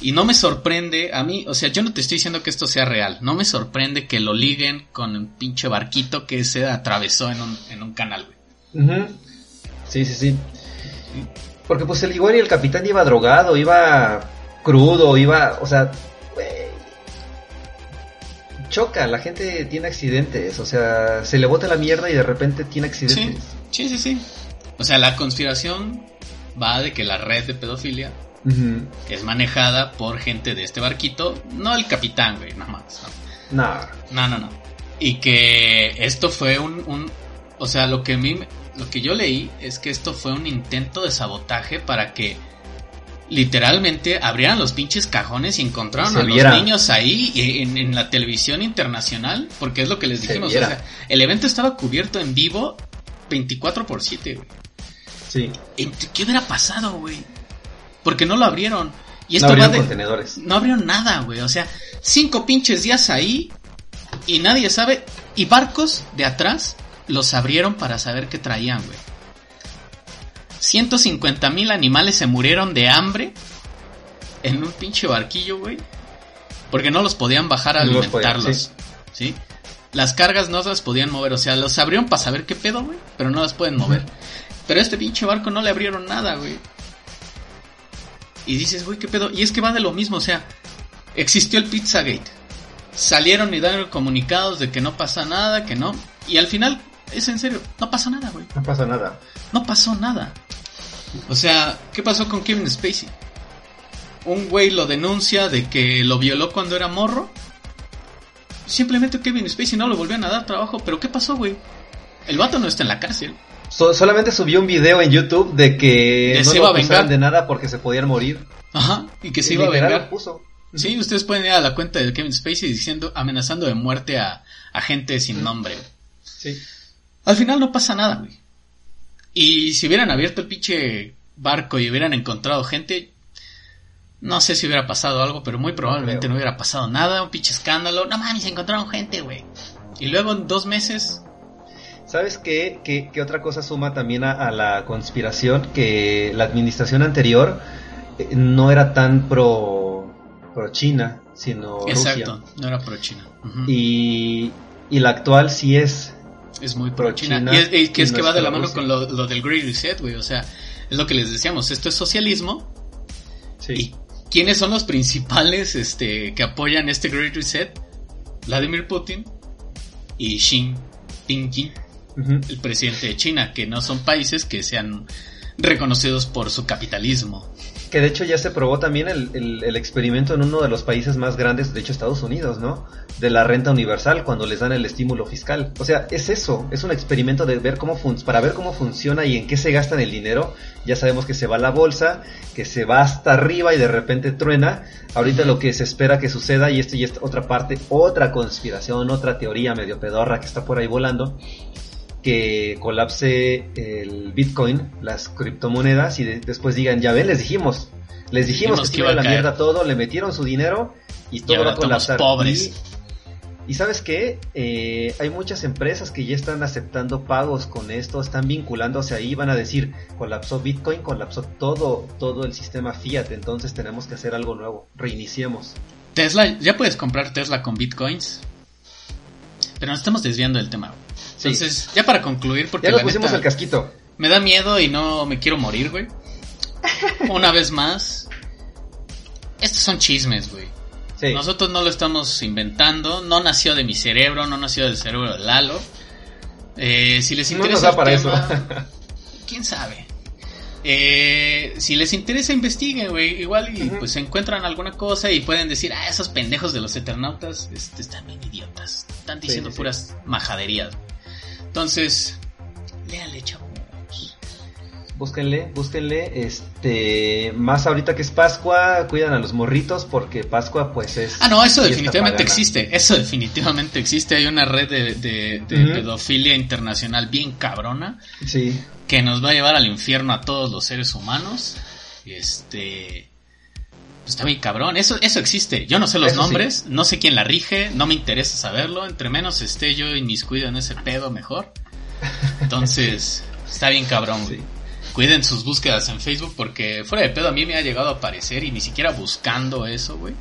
Y no me sorprende, a mí, o sea, yo no te estoy diciendo que esto sea real. No me sorprende que lo liguen con un pinche barquito que se atravesó en un, en un canal, güey. Ujú. Sí, sí, sí. Porque pues el igual y el capitán iba drogado, iba crudo, iba, o sea, güey, choca, la gente tiene accidentes, o sea, se le bota la mierda y de repente tiene accidentes. sí, sí, sí. O sea, la conspiración va de que la red de pedofilia es manejada por gente de este barquito, no el capitán, güey, nada más. ¿no? No, no, no. Y que esto fue un, un o sea, lo que a mí, lo que yo leí es que esto fue un intento de sabotaje para que literalmente abrieran los pinches cajones y encontraron Se a viera. los niños ahí y en, en la televisión internacional, porque es lo que les Se dijimos, o sea, el evento estaba cubierto en vivo 24 por 7, güey. sí. ¿En- ¿Qué hubiera pasado, güey? Porque no lo abrieron. Y No esto va abrieron de, contenedores. no abrieron nada, güey. O sea, cinco pinches días ahí. Y nadie sabe. Y barcos de atrás los abrieron para saber qué traían, güey. 150 mil animales se murieron de hambre en un pinche barquillo, güey. Porque no los podían bajar a No los podían, alimentarlos. sí. Las cargas no las podían mover. O sea, los abrieron para saber qué pedo, güey. Pero no las pueden mover. Pero a este pinche barco no le abrieron nada, güey. Y dices, güey, qué pedo. Y es que va de lo mismo. O sea, existió el Pizzagate. Salieron y dieron comunicados de que no pasa nada, que no. Y al final, es en serio, no pasó nada, güey. No pasa nada. No pasó nada. O sea, ¿qué pasó con Kevin Spacey? Un güey lo denuncia de que lo violó cuando era morro. Simplemente Kevin Spacey no lo volvían a dar trabajo. Pero ¿qué pasó, güey? El vato no está en la cárcel. So- solamente subió un video en YouTube de que De no se lo iba a vengar. de nada porque se podían morir. Ajá. Y que se Y iba a vengar. puso. Sí, ustedes pueden ir a la cuenta de Kevin Spacey diciendo, amenazando de muerte a, a gente sin nombre. Sí. Al final no pasa nada, güey. Y si hubieran abierto el pinche barco y hubieran encontrado gente, no sé si hubiera pasado algo, pero muy probablemente no, hubiera pasado nada, un pinche escándalo. No mames, encontraron gente, güey. Y luego en dos meses, ¿Sabes qué, qué, qué otra cosa suma también a, a la conspiración? Que la administración anterior eh, no era tan pro, pro China, sino exacto, Rusia. no era pro China. Y, y la actual sí es. Es muy pro China. China Y es, y que, y es que va de la mano con lo, lo del Great Reset, güey. O sea, es lo que les decíamos, esto es socialismo. Sí. ¿Y quiénes son los principales este, que apoyan este Great Reset? Vladimir Putin y Xi Jinping, el presidente de China, que no son países que sean reconocidos por su capitalismo. Que de hecho ya se probó también el, el- experimento en uno de los países más grandes, de hecho Estados Unidos, ¿no? De la renta universal cuando les dan el estímulo fiscal. O sea, es eso, es un experimento de ver cómo fun- para ver cómo funciona y en qué se gastan el dinero. Ya sabemos que se va a la bolsa, que se va hasta arriba y de repente truena. Ahorita lo que se espera que suceda, y esto ya es otra parte, otra conspiración, otra teoría medio pedorra que está por ahí volando, que colapse el Bitcoin, las criptomonedas y de- después digan, ya ven, les dijimos, les dijimos, Dijimos que, iba a la caer. mierda todo, le metieron su dinero y todo ahora va a colapsar. estamos pobres. Y, y sabes qué, Eh, hay muchas empresas que ya están aceptando pagos con esto, están vinculándose ahí, van a decir, colapsó Bitcoin, colapsó todo, todo el sistema Fiat, entonces tenemos que hacer algo nuevo, reiniciemos. Tesla, ya puedes comprar Tesla con bitcoins. Pero nos estamos desviando del tema. Sí. Entonces, ya para concluir, porque Ya nos la pusimos neta, el casquito. me da miedo y no me quiero morir, güey. Una vez más, estos son chismes, güey. Sí. Nosotros no lo estamos inventando, no nació de mi cerebro, no nació del cerebro de Lalo. Eh, si les No interesa nos da el para tema, quién sabe. Eh, si les interesa investiguen, güey, igual y pues encuentran alguna cosa y pueden decir, ah, esos pendejos de los Eternautas este, están bien idiotas, están diciendo sí, sí. puras majaderías. Entonces, léale, chavos. Búsquenle, búsquenle, este, más ahorita que es Pascua, cuidan a los morritos porque Pascua pues es... Ah, no, eso definitivamente existe. Eso definitivamente existe. Hay una red de, de- de Ujú. pedofilia internacional bien cabrona Sí, que nos va a llevar al infierno a todos los seres humanos. Este. pues está bien cabrón. Eso, eso existe. Yo no sé los Eso sí. nombres, no sé quién la rige, no me interesa saberlo. Entre menos esté yo inmiscuido en ese pedo, mejor. Entonces, está bien cabrón, güey. Sí. Cuiden sus búsquedas en Facebook porque fuera de pedo a mí me ha llegado a aparecer y ni siquiera buscando eso, güey.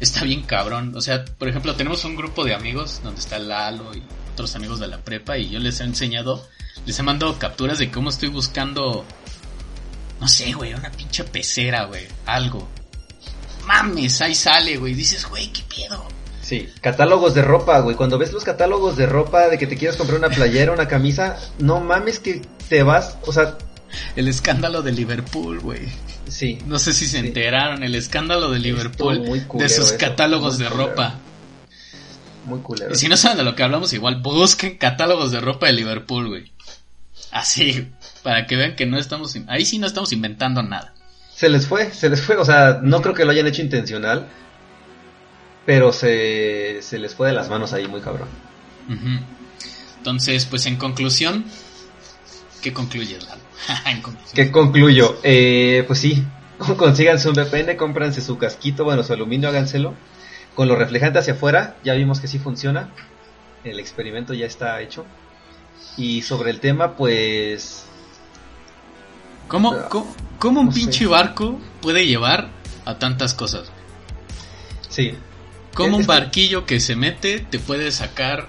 Está bien cabrón. O sea, por ejemplo, tenemos un grupo de amigos donde está Lalo y otros amigos de la prepa y yo les he enseñado, les he mandado capturas de cómo estoy buscando, no sé, güey, una pinche pecera, güey, algo. Mames, ahí sale, güey. Dices, güey, qué pedo. sí. Catálogos de ropa, güey. Cuando ves los catálogos de ropa de que te quieres comprar una playera, una camisa, no mames que te vas, o sea, El escándalo de Liverpool, güey. sí. No sé si se Sí. enteraron, el escándalo de Liverpool de sus catálogos de culero. ropa. Muy culero. Y si no saben de lo que hablamos, igual busquen catálogos de ropa de Liverpool, güey. Así, para que vean que no estamos, in- ahí sí no estamos inventando nada. Se les fue, se les fue, o sea, no creo que lo hayan hecho intencional, pero se, se les fue de las manos ahí muy cabrón. Entonces, pues en conclusión, ¿qué concluyes, Lalo? ¿Qué concluyo? Eh, pues sí, consíganse un VPN, cómpranse su casquito, bueno, su aluminio, háganselo. con lo reflejante hacia afuera, ya vimos que sí funciona. El experimento ya está hecho. Y sobre el tema, pues... ¿Cómo, cómo, cómo un no sé. pinche barco puede llevar a tantas cosas? Sí, Como un barquillo que se mete te puede sacar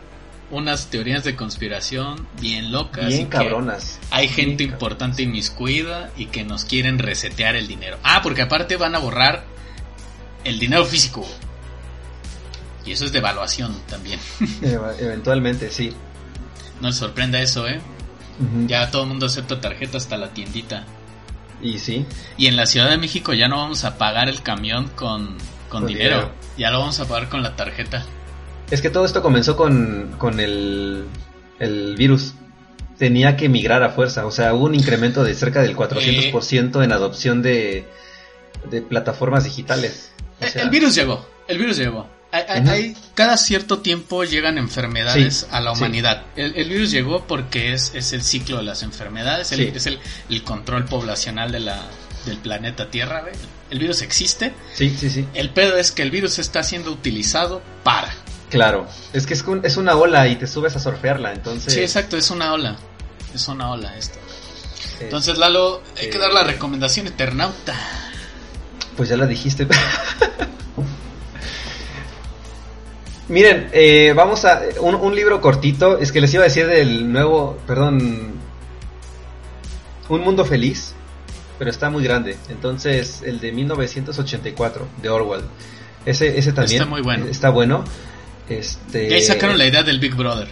unas teorías de conspiración bien locas. bien cabronas. Hay gente Bien importante inmiscuida y que nos quieren resetear el dinero. Ah, porque aparte van a borrar el dinero físico. Y eso es devaluación también. Eventualmente, sí. No les sorprenda eso, ¿eh? Ya todo el mundo acepta tarjeta hasta la tiendita. Y sí, Y en la Ciudad de México ya no vamos a pagar el camión con, con, Con dinero. dinero. Ya lo vamos a pagar con la tarjeta. Es que todo esto comenzó con, con el, el virus. Tenía que migrar a fuerza, o sea, hubo un incremento de cerca del 400% en adopción de, de plataformas digitales. O sea, el virus llegó, el virus llegó. Hay- hay- cada cierto tiempo llegan enfermedades Sí, a la sí. humanidad. El, el virus llegó porque es, es el ciclo de las enfermedades, el- Sí. es el, el control poblacional de la, del planeta Tierra. El virus existe. Sí, sí, sí, El pedo es que el virus está siendo utilizado para. Claro. Es que es, un- es una ola y te subes a surfearla, entonces... Sí, exacto, es una ola. Es una ola esto. eh, Entonces, Lalo, hay que eh, dar la recomendación eternauta. Pues ya la dijiste. Miren, eh, vamos a un, un libro cortito. Es que les iba a decir del nuevo, perdón, Un Mundo Feliz, pero está muy grande. Entonces, el de 1984 de Orwell. Ese, ese también Está muy bueno. Está bueno. Este, Y ahí sacaron la idea del Big Brother.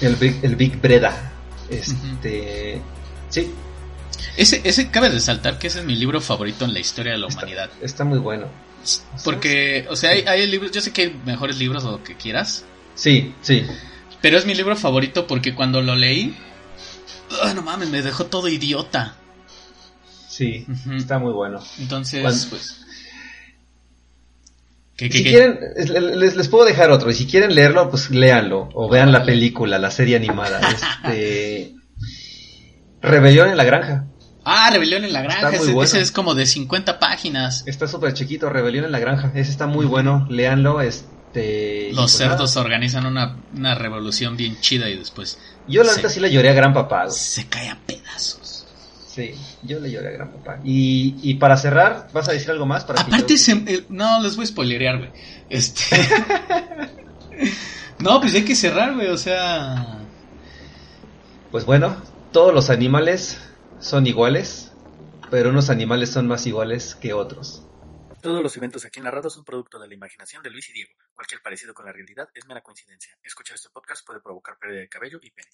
el Big, el Big Breda. Este, sí, Ese, ese cabe resaltar que ese es mi libro favorito en la historia de la está, humanidad. está muy bueno. Porque, o sea, hay, hay libros, yo sé que hay mejores libros o lo que quieras, Sí, sí. pero es mi libro favorito porque cuando lo leí, ah, no mames, me dejó todo idiota. Sí, está muy bueno. Entonces, Cuando- pues... ¿Qué, qué, Si qué? quieren, es- les, les puedo dejar otro. Y si quieren leerlo, pues léanlo. O vean la película, la serie animada. Este. Rebelión en la granja. Ah, Rebelión en la Granja, ese, bueno. ese es como de 50 páginas. Está súper chiquito, Rebelión en la granja. Ese está muy bueno. Léanlo. Este. Los pues cerdos nada. organizan una, una revolución bien chida y después Yo la neta sí le lloré a gran papá. se cae a pedazos. Sí, yo le lloré a gran papá. Y, y para cerrar, ¿vas a decir algo más? Para que Aparte, yo- se- eh, no, les voy a spoilerear, güey. Este. no, pues hay que cerrar, güey, o sea. Pues bueno, todos los animales son iguales. Pero unos animales son más iguales que otros. Todos los eventos aquí narrados son producto de la imaginación de Luis y Diego. Cualquier parecido con la realidad es mera coincidencia. Escuchar este podcast puede provocar pérdida de cabello y pene.